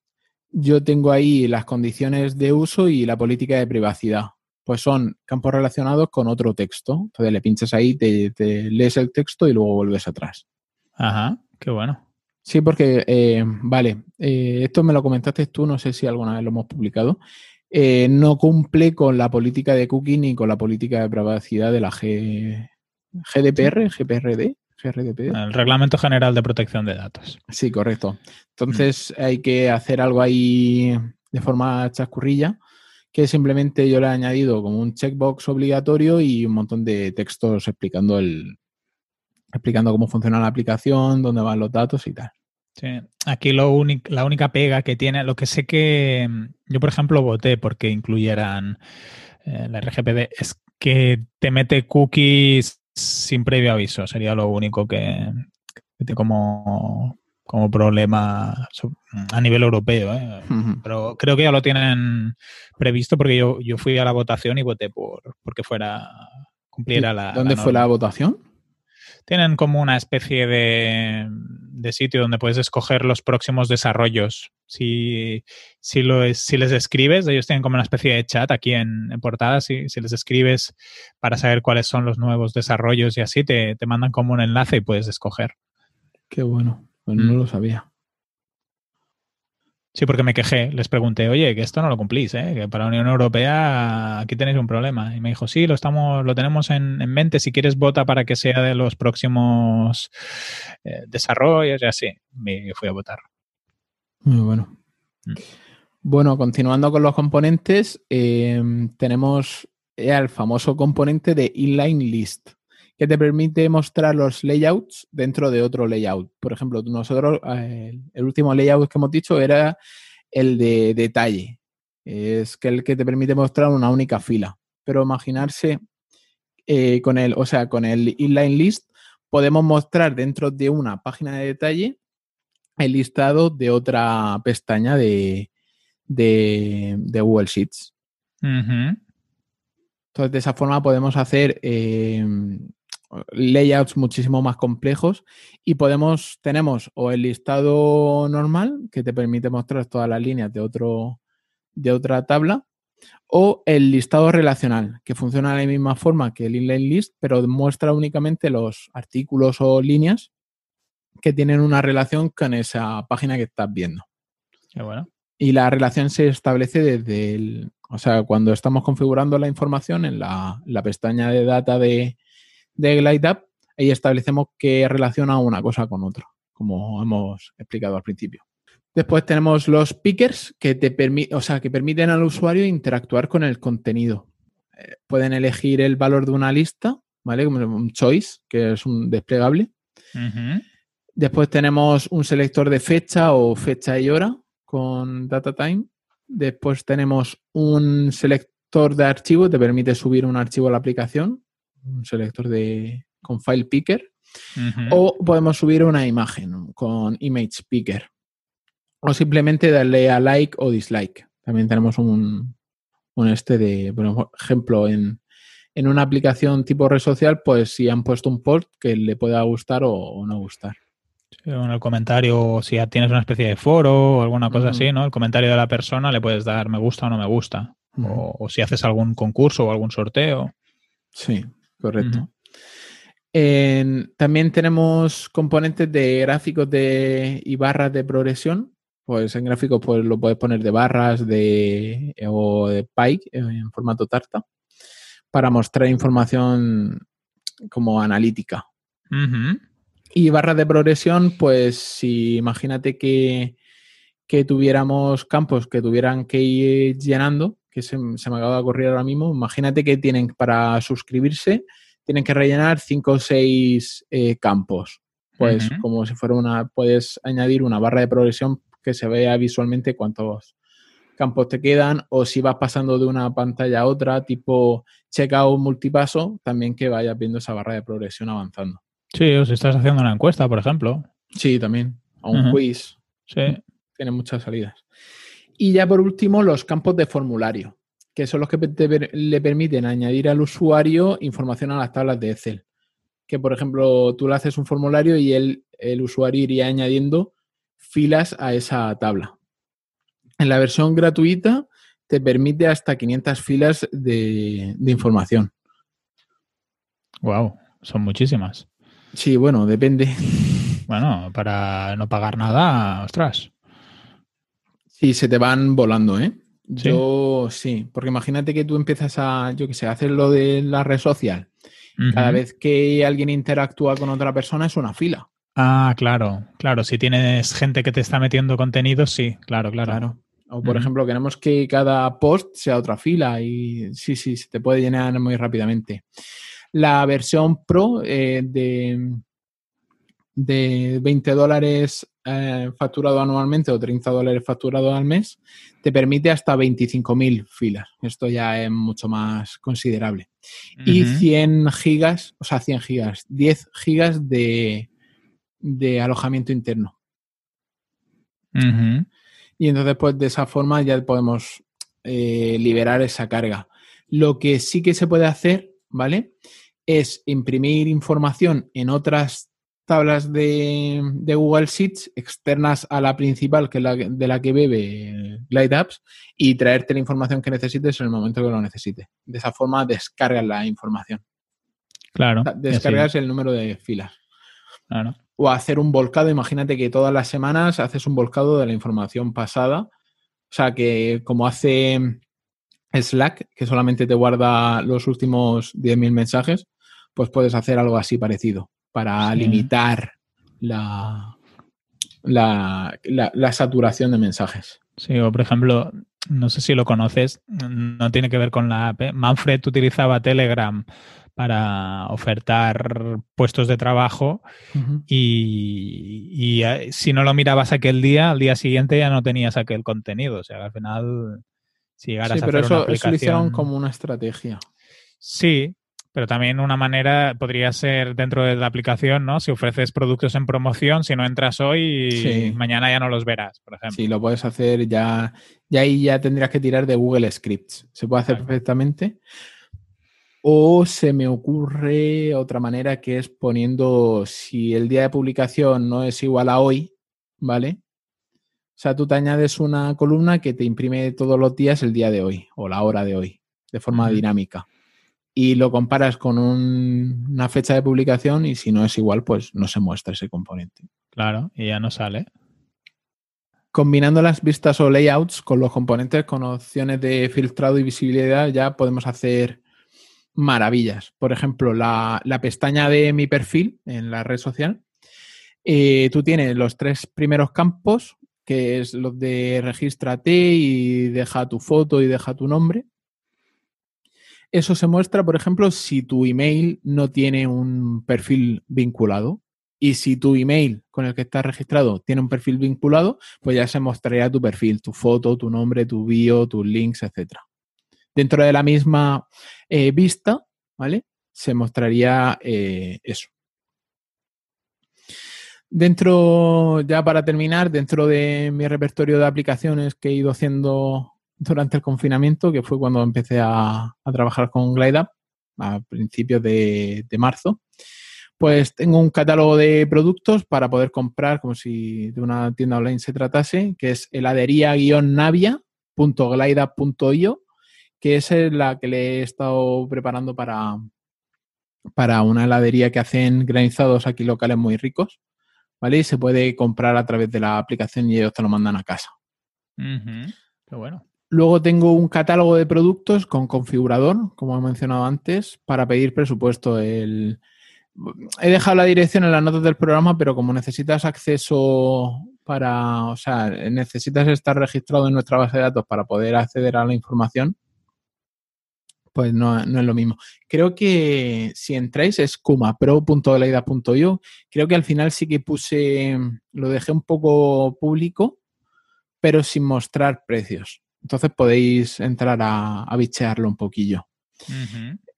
yo tengo ahí las condiciones de uso y la política de privacidad pues son campos relacionados con otro texto. Entonces le pinchas ahí, te, lees el texto y luego vuelves atrás. Ajá, qué bueno. Sí, porque, eh, vale, eh, esto me lo comentaste tú, no sé si alguna vez lo hemos publicado. Eh, no cumple con la política de cookie ni con la política de privacidad de la G, GDPR, GPRD. GRDP. El Reglamento General de Protección de Datos. Sí, correcto. Entonces hay que hacer algo ahí de forma chascurrilla que simplemente yo le he añadido como un checkbox obligatorio y un montón de textos explicando el explicando cómo funciona la aplicación, dónde van los datos y tal. Sí. Aquí lo la única pega que tiene, lo que sé que yo, por ejemplo, voté porque incluyeran eh, la RGPD, es que te mete cookies sin previo aviso. Sería lo único que, que como, como problema a nivel europeo. ¿eh? Pero creo que ya lo tienen previsto porque yo, yo fui a la votación y voté por porque fuera cumpliera la. ¿Dónde fue la votación? Tienen como una especie de, de, sitio donde puedes escoger los próximos desarrollos. Si, si, lo si les escribes, ellos tienen como una especie de chat aquí en, en portada. Si, si, les escribes para saber cuáles son los nuevos desarrollos y así, te, te mandan como un enlace y puedes escoger. Qué bueno. Pues no mm. lo sabía. Sí, porque me quejé, les pregunté, oye, que esto no lo cumplís, ¿eh? que para la Unión Europea aquí tenéis un problema. Y me dijo, sí, lo estamos, lo tenemos en, mente, si quieres vota para que sea de los próximos eh, desarrollos y así. Me fui a votar. Muy bueno. Mm. Bueno, continuando con los componentes, eh, tenemos el famoso componente de inline list que te permite mostrar los layouts dentro de otro layout. Por ejemplo, nosotros, eh, el último layout que hemos dicho era el de detalle. Es que el que te permite mostrar una única fila. Pero imaginarse eh, con el, o sea, con el inline list, podemos mostrar dentro de una página de detalle el listado de otra pestaña de, de, Google Sheets. Entonces, de esa forma podemos hacer eh, layouts muchísimo más complejos y podemos, tenemos o el listado normal que te permite mostrar todas las líneas de, otro, de otra tabla o el listado relacional que funciona de la misma forma que el inline list pero muestra únicamente los artículos o líneas que tienen una relación con esa página que estás viendo. Qué bueno. Y la relación se establece desde el, o sea, cuando estamos configurando la información en la, la pestaña de data de, de GlideUp, ahí establecemos qué relaciona una cosa con otra, como hemos explicado al principio. Después tenemos los pickers que te permiten, o sea, que permiten al usuario interactuar con el contenido. Eh, pueden elegir el valor de una lista, ¿vale? Como un choice, que es un desplegable. Después tenemos un selector de fecha o fecha y hora con DataTime. Después tenemos un selector de archivo, te permite subir un archivo a la aplicación, un selector de con File Picker. O podemos subir una imagen con Image Picker o simplemente darle a like o dislike. También tenemos un, este de, por ejemplo, en, una aplicación tipo red social, pues si han puesto un post que le pueda gustar o, no gustar. En el comentario, si ya tienes una especie de foro o alguna cosa así, ¿no? El comentario de la persona le puedes dar me gusta o no me gusta. o, si haces algún concurso o algún sorteo. Sí, correcto. también tenemos componentes de gráficos de, y barras de progresión pues en gráficos pues lo puedes poner de barras de, o de pike en formato tarta para mostrar información como analítica. Y barras de progresión, pues si imagínate que, tuviéramos campos que tuvieran que ir llenando, que se, me acaba de ocurrir ahora mismo, imagínate que tienen para suscribirse, tienen que rellenar cinco o seis eh, campos. Pues como si fuera una, puedes añadir una barra de progresión que se vea visualmente cuántos campos te quedan o si vas pasando de una pantalla a otra, tipo checkout multipaso, también que vayas viendo esa barra de progresión avanzando. Sí, o si estás haciendo una encuesta, por ejemplo. Sí, también. O un quiz. Sí. Tiene muchas salidas. Y ya por último, los campos de formulario, que son los que le permiten añadir al usuario información a las tablas de Excel. Que, por ejemplo, tú le haces un formulario y el, el usuario iría añadiendo filas a esa tabla. En la versión gratuita te permite hasta 500 filas de, información. Wow, son muchísimas. Sí, bueno, depende. Bueno, para no pagar nada, ostras. Sí, se te van volando, ¿eh? Yo sí, porque imagínate que tú empiezas a, yo qué sé, hacer lo de la red social. Cada vez que alguien interactúa con otra persona es una fila. Ah, claro, claro. Si tienes gente que te está metiendo contenido, sí, claro, claro. O por ejemplo, queremos que cada post sea otra fila y sí, sí, se te puede llenar muy rápidamente. La versión Pro eh, de, de 20 dólares eh, facturado anualmente o 30 dólares facturado al mes te permite hasta 25.000 filas. Esto ya es mucho más considerable. Y 100 gigas, o sea, 100 gigas, 10 gigas de, de alojamiento interno. Y entonces, pues de esa forma ya podemos eh, liberar esa carga. Lo que sí que se puede hacer, ¿vale? Es imprimir información en otras tablas de, Google Sheets externas a la principal, que es la de la que bebe Glide Apps, y traerte la información que necesites en el momento que lo necesites. De esa forma descargas la información. Claro. Descargas el número de filas. Claro o hacer un volcado. Imagínate que todas las semanas haces un volcado de la información pasada. O sea, que como hace Slack, que solamente te guarda los últimos 10.000 mensajes, pues puedes hacer algo así parecido para limitar la, la, saturación de mensajes. Sí, o por ejemplo, no sé si lo conoces, no tiene que ver con la app. Manfred utilizaba Telegram para ofertar puestos de trabajo y, eh, si no lo mirabas aquel día, al día siguiente ya no tenías aquel contenido. O sea, al final, si llegaras a hacer eso, una aplicación... eso lo hicieron como una estrategia. Sí, pero también una manera podría ser dentro de la aplicación, ¿no? Si ofreces productos en promoción, si no entras hoy, mañana ya no los verás, por ejemplo. Sí, lo puedes hacer ya. Y ahí ya tendrías que tirar de Google Scripts. Se puede hacer perfectamente. O se me ocurre otra manera que es poniendo si el día de publicación no es igual a hoy, ¿vale? O sea, tú te añades una columna que te imprime todos los días el día de hoy o la hora de hoy, de forma dinámica. Y lo comparas con una fecha de publicación y si no es igual, pues no se muestra ese componente. Claro, y ya no sale. Combinando las vistas o layouts con los componentes con opciones de filtrado y visibilidad ya podemos hacer maravillas. Por ejemplo, la, pestaña de mi perfil en la red social, eh, tú tienes los tres primeros campos, que es los de regístrate y deja tu foto y deja tu nombre. Eso se muestra, por ejemplo, si tu email no tiene un perfil vinculado. Y si tu email con el que estás registrado tiene un perfil vinculado, pues ya se mostraría tu perfil, tu foto, tu nombre, tu bio, tus links, etc. Dentro de la misma eh, vista, ¿vale? Se mostraría eh, eso. Dentro, ya para terminar, dentro de mi repertorio de aplicaciones que he ido haciendo durante el confinamiento, que fue cuando empecé a, trabajar con GlideUp a principios de marzo, pues tengo un catálogo de productos para poder comprar, como si de una tienda online se tratase, que es heladería-navia.glida.io, que es la que le he estado preparando para, para una heladería que hacen granizados aquí locales muy ricos, ¿vale? Y se puede comprar a través de la aplicación y ellos te lo mandan a casa. Qué bueno. Luego tengo un catálogo de productos con configurador, como he mencionado antes, para pedir presupuesto. El, he dejado la dirección en las notas del programa, pero como necesitas acceso para, o sea, necesitas estar registrado en nuestra base de datos para poder acceder a la información, pues no, es lo mismo. Creo que si entráis es kumapro.leida.io. Creo que al final sí que puse, lo dejé un poco público, pero sin mostrar precios. Entonces podéis entrar a, bichearlo un poquillo.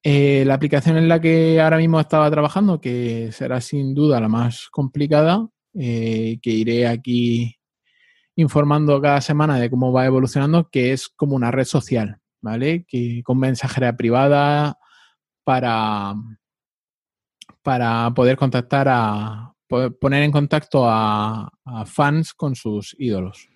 Eh, la aplicación en la que ahora mismo estaba trabajando, que será sin duda la más complicada, eh, que iré aquí informando cada semana de cómo va evolucionando, que es como una red social, ¿vale? Que con mensajería privada para, para poder contactar a poner en contacto a, fans con sus ídolos.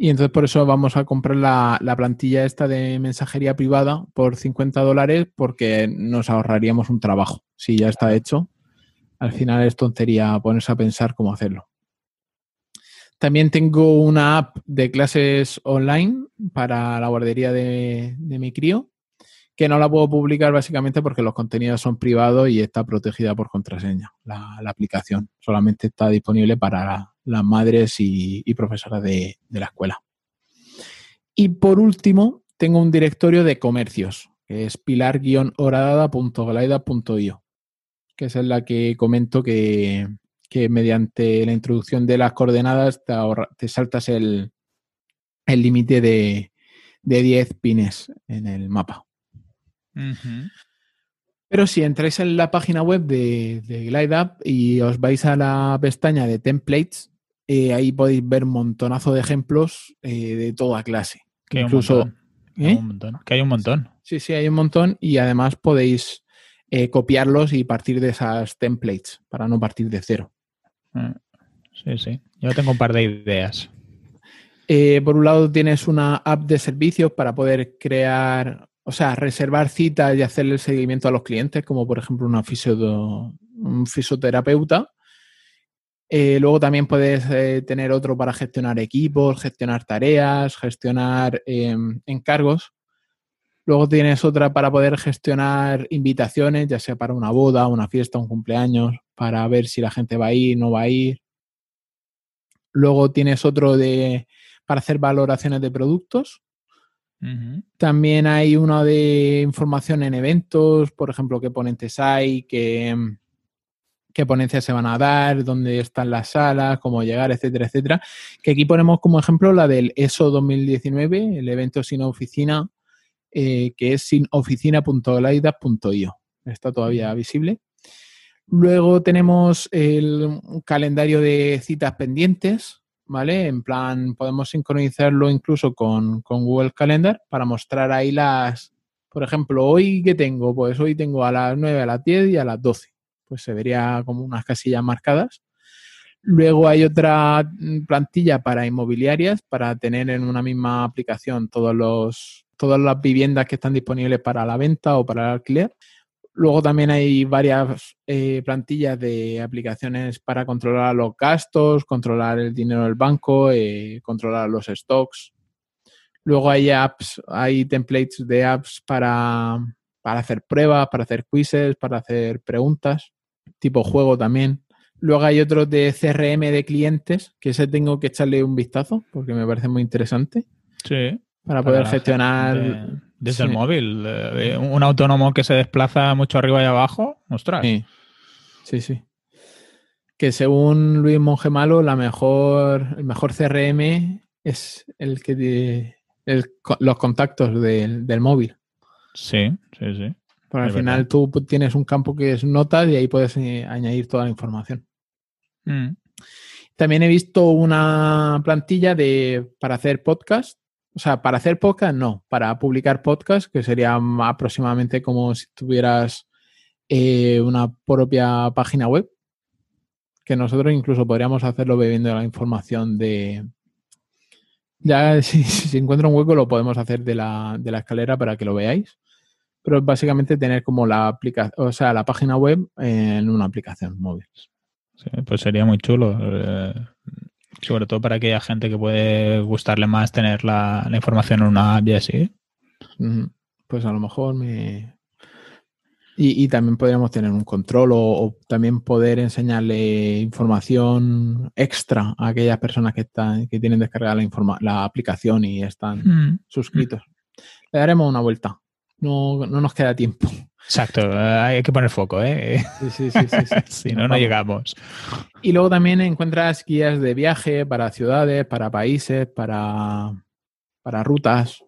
Y entonces por eso vamos a comprar la, plantilla esta de mensajería privada por 50 dólares porque nos ahorraríamos un trabajo. Si ya está hecho, al final es tontería ponerse a pensar cómo hacerlo. También tengo una app de clases online para la guardería de, mi crío, que no la puedo publicar básicamente porque los contenidos son privados y está protegida por contraseña, la, aplicación. Solamente está disponible para las madres y, profesoras de, la escuela. Y por último, tengo un directorio de comercios, que es pilar-horadada.glida.io, que es en la que comento que, mediante la introducción de las coordenadas te, saltas el límite de, de 10 pines en el mapa. Pero si entráis en la página web de, de GlideUp y os vais a la pestaña de templates, eh, ahí podéis ver un montonazo de ejemplos eh, de toda clase. Que incluso. Hay un montón. Que hay un montón. Sí, sí, hay un montón y además podéis eh, copiarlos y partir de esas templates para no partir de cero. Sí, sí. Yo tengo un par de ideas. por un lado tienes una app de servicios para poder crear, o sea, reservar citas y hacerle el seguimiento a los clientes, como por ejemplo un fisioterapeuta eh, luego también puedes eh, tener otro para gestionar equipos, gestionar tareas, gestionar em, encargos. Luego tienes otra para poder gestionar invitaciones, ya sea para una boda, una fiesta, un cumpleaños, para ver si la gente va a ir, no va a ir. Luego tienes otro de para hacer valoraciones de productos. También hay uno de información en eventos, por ejemplo, qué ponentes hay, em, qué ponencias se van a dar, dónde están las salas, cómo llegar, etcétera, etcétera. Que aquí ponemos como ejemplo la del ESO 2019, el evento sin oficina, eh, que es sinoficina.laida.io. Está todavía visible. Luego tenemos el calendario de citas pendientes, ¿vale? En plan, podemos sincronizarlo incluso con, con Google Calendar para mostrar ahí las, por ejemplo, hoy que tengo, pues hoy tengo a las 9, a las 10 y a las 12 pues se vería como unas casillas marcadas. Luego hay otra plantilla para inmobiliarias, para tener en una misma aplicación todos los, todas las viviendas que están disponibles para la venta o para el alquiler. Luego también hay varias eh, plantillas de aplicaciones para controlar los gastos, controlar el dinero del banco, eh, controlar los stocks. Luego hay apps, hay templates de apps para, para hacer pruebas, para hacer quizzes, para hacer preguntas, tipo juego también. Luego hay otros de CRM de clientes, que ese tengo que echarle un vistazo porque me parece muy interesante. Sí. Para poder gestionar. desde el móvil. Eh, un autónomo que se desplaza mucho arriba y abajo. Ostras. Sí. Sí, sí. Que según Luis Monge Malo, la mejor, el mejor CRM es el que los contactos del, móvil. Sí, sí, sí. Porque al final tú tienes un campo que es notas y ahí puedes eh, añadir toda la información. Mm. También he visto una plantilla de para hacer podcast. O sea, para hacer podcast no, para publicar podcast, que sería aproximadamente como si tuvieras eh, una propia página web. Que nosotros incluso podríamos hacerlo bebiendo la información de. Ya, si, si encuentro un hueco, lo podemos hacer de la, de la escalera para que lo veáis pero básicamente tener como la aplicación, o sea, la página web en una aplicación móvil. Pues sería muy chulo. Eh, sobre todo para aquella gente que puede gustarle más tener la, información en una app y así. Pues a lo mejor me. Y, también podríamos tener un control o, también poder enseñarle información extra a aquellas personas que están, que tienen descargada la, la aplicación y están mm. suscritos. Le daremos una vuelta no, no nos queda tiempo. Exacto, hay que poner foco, ¿eh? Sí, sí, sí. sí, si no, no llegamos. Y luego también encuentras guías de viaje para ciudades, para países, para, para rutas.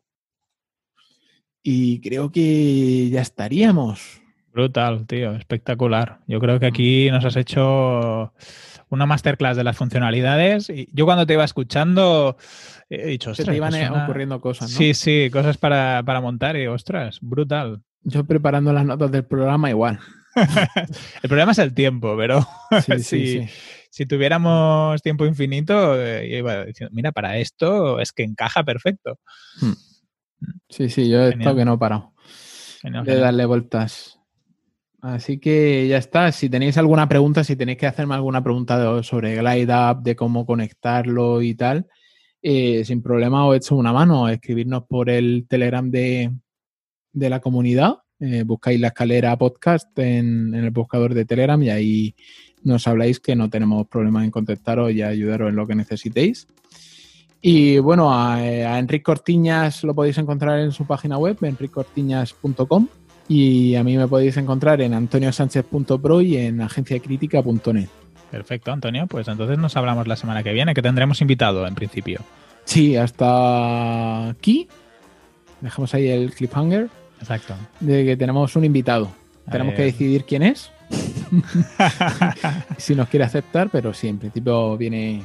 Y creo que ya estaríamos. Brutal, tío, espectacular. Yo creo que aquí nos has hecho una masterclass de las funcionalidades. Y yo cuando te iba escuchando he dicho, ostras. te iban ocurriendo cosas, ¿no? Sí, sí, cosas para, montar y ostras, brutal. Yo preparando las notas del programa igual. el problema es el tiempo, pero sí, si, tuviéramos tiempo infinito, eh, yo iba diciendo, mira, para esto es que encaja perfecto. Hmm. Sí, sí, yo he estado que no he parado de darle vueltas. Así que ya está. Si tenéis alguna pregunta, si tenéis que hacerme alguna pregunta sobre Glide Up, de cómo conectarlo y tal, eh, sin problema os echo una mano. Escribirnos por el Telegram de, la comunidad. Eh, buscáis la escalera podcast en, el buscador de Telegram y ahí nos habláis que no tenemos problema en contestaros y ayudaros en lo que necesitéis. Y bueno, a, a Enrique Cortiñas lo podéis encontrar en su página web, enricortiñas.com y a mí me podéis encontrar en antoniosánchez.pro y en agenciacritica.net. Perfecto, Antonio. Pues entonces nos hablamos la semana que viene, que tendremos invitado en principio. Sí, hasta aquí. Dejamos ahí el cliffhanger. Exacto. De que tenemos un invitado. tenemos que decidir quién es. si nos quiere aceptar, pero sí, en principio viene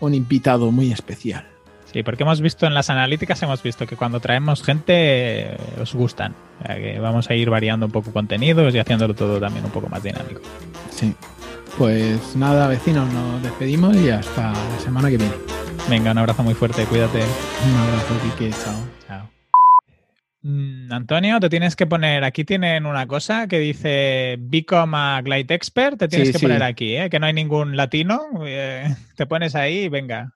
un invitado muy especial. Sí, porque hemos visto en las analíticas, hemos visto que cuando traemos gente eh, os gustan. que vamos a ir variando un poco contenidos y haciéndolo todo también un poco más dinámico. Sí. Pues nada, vecinos, nos despedimos y hasta la semana que viene. Venga, un abrazo muy fuerte, cuídate. Un abrazo, Kike, chao. Mm, Antonio, te tienes que poner, aquí tienen una cosa que dice Become a Glide Expert, te tienes que poner aquí, ¿eh? que no hay ningún latino, eh, te pones ahí y venga.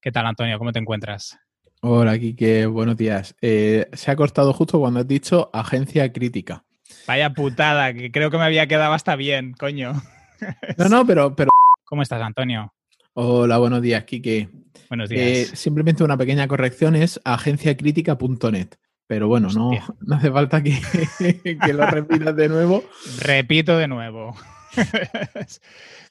¿Qué tal, Antonio? ¿Cómo te encuentras? Hola, Kike, buenos días. Eh, se ha cortado justo cuando has dicho agencia crítica. Vaya putada, que creo que me había quedado hasta bien, coño. No, no, pero, pero... ¿Cómo estás, Antonio? Hola, buenos días, Kike. Buenos días. Simplemente una pequeña corrección es agenciacritica.net. Pero bueno, no, no, hace falta que, que lo repitas de nuevo. Repito de nuevo.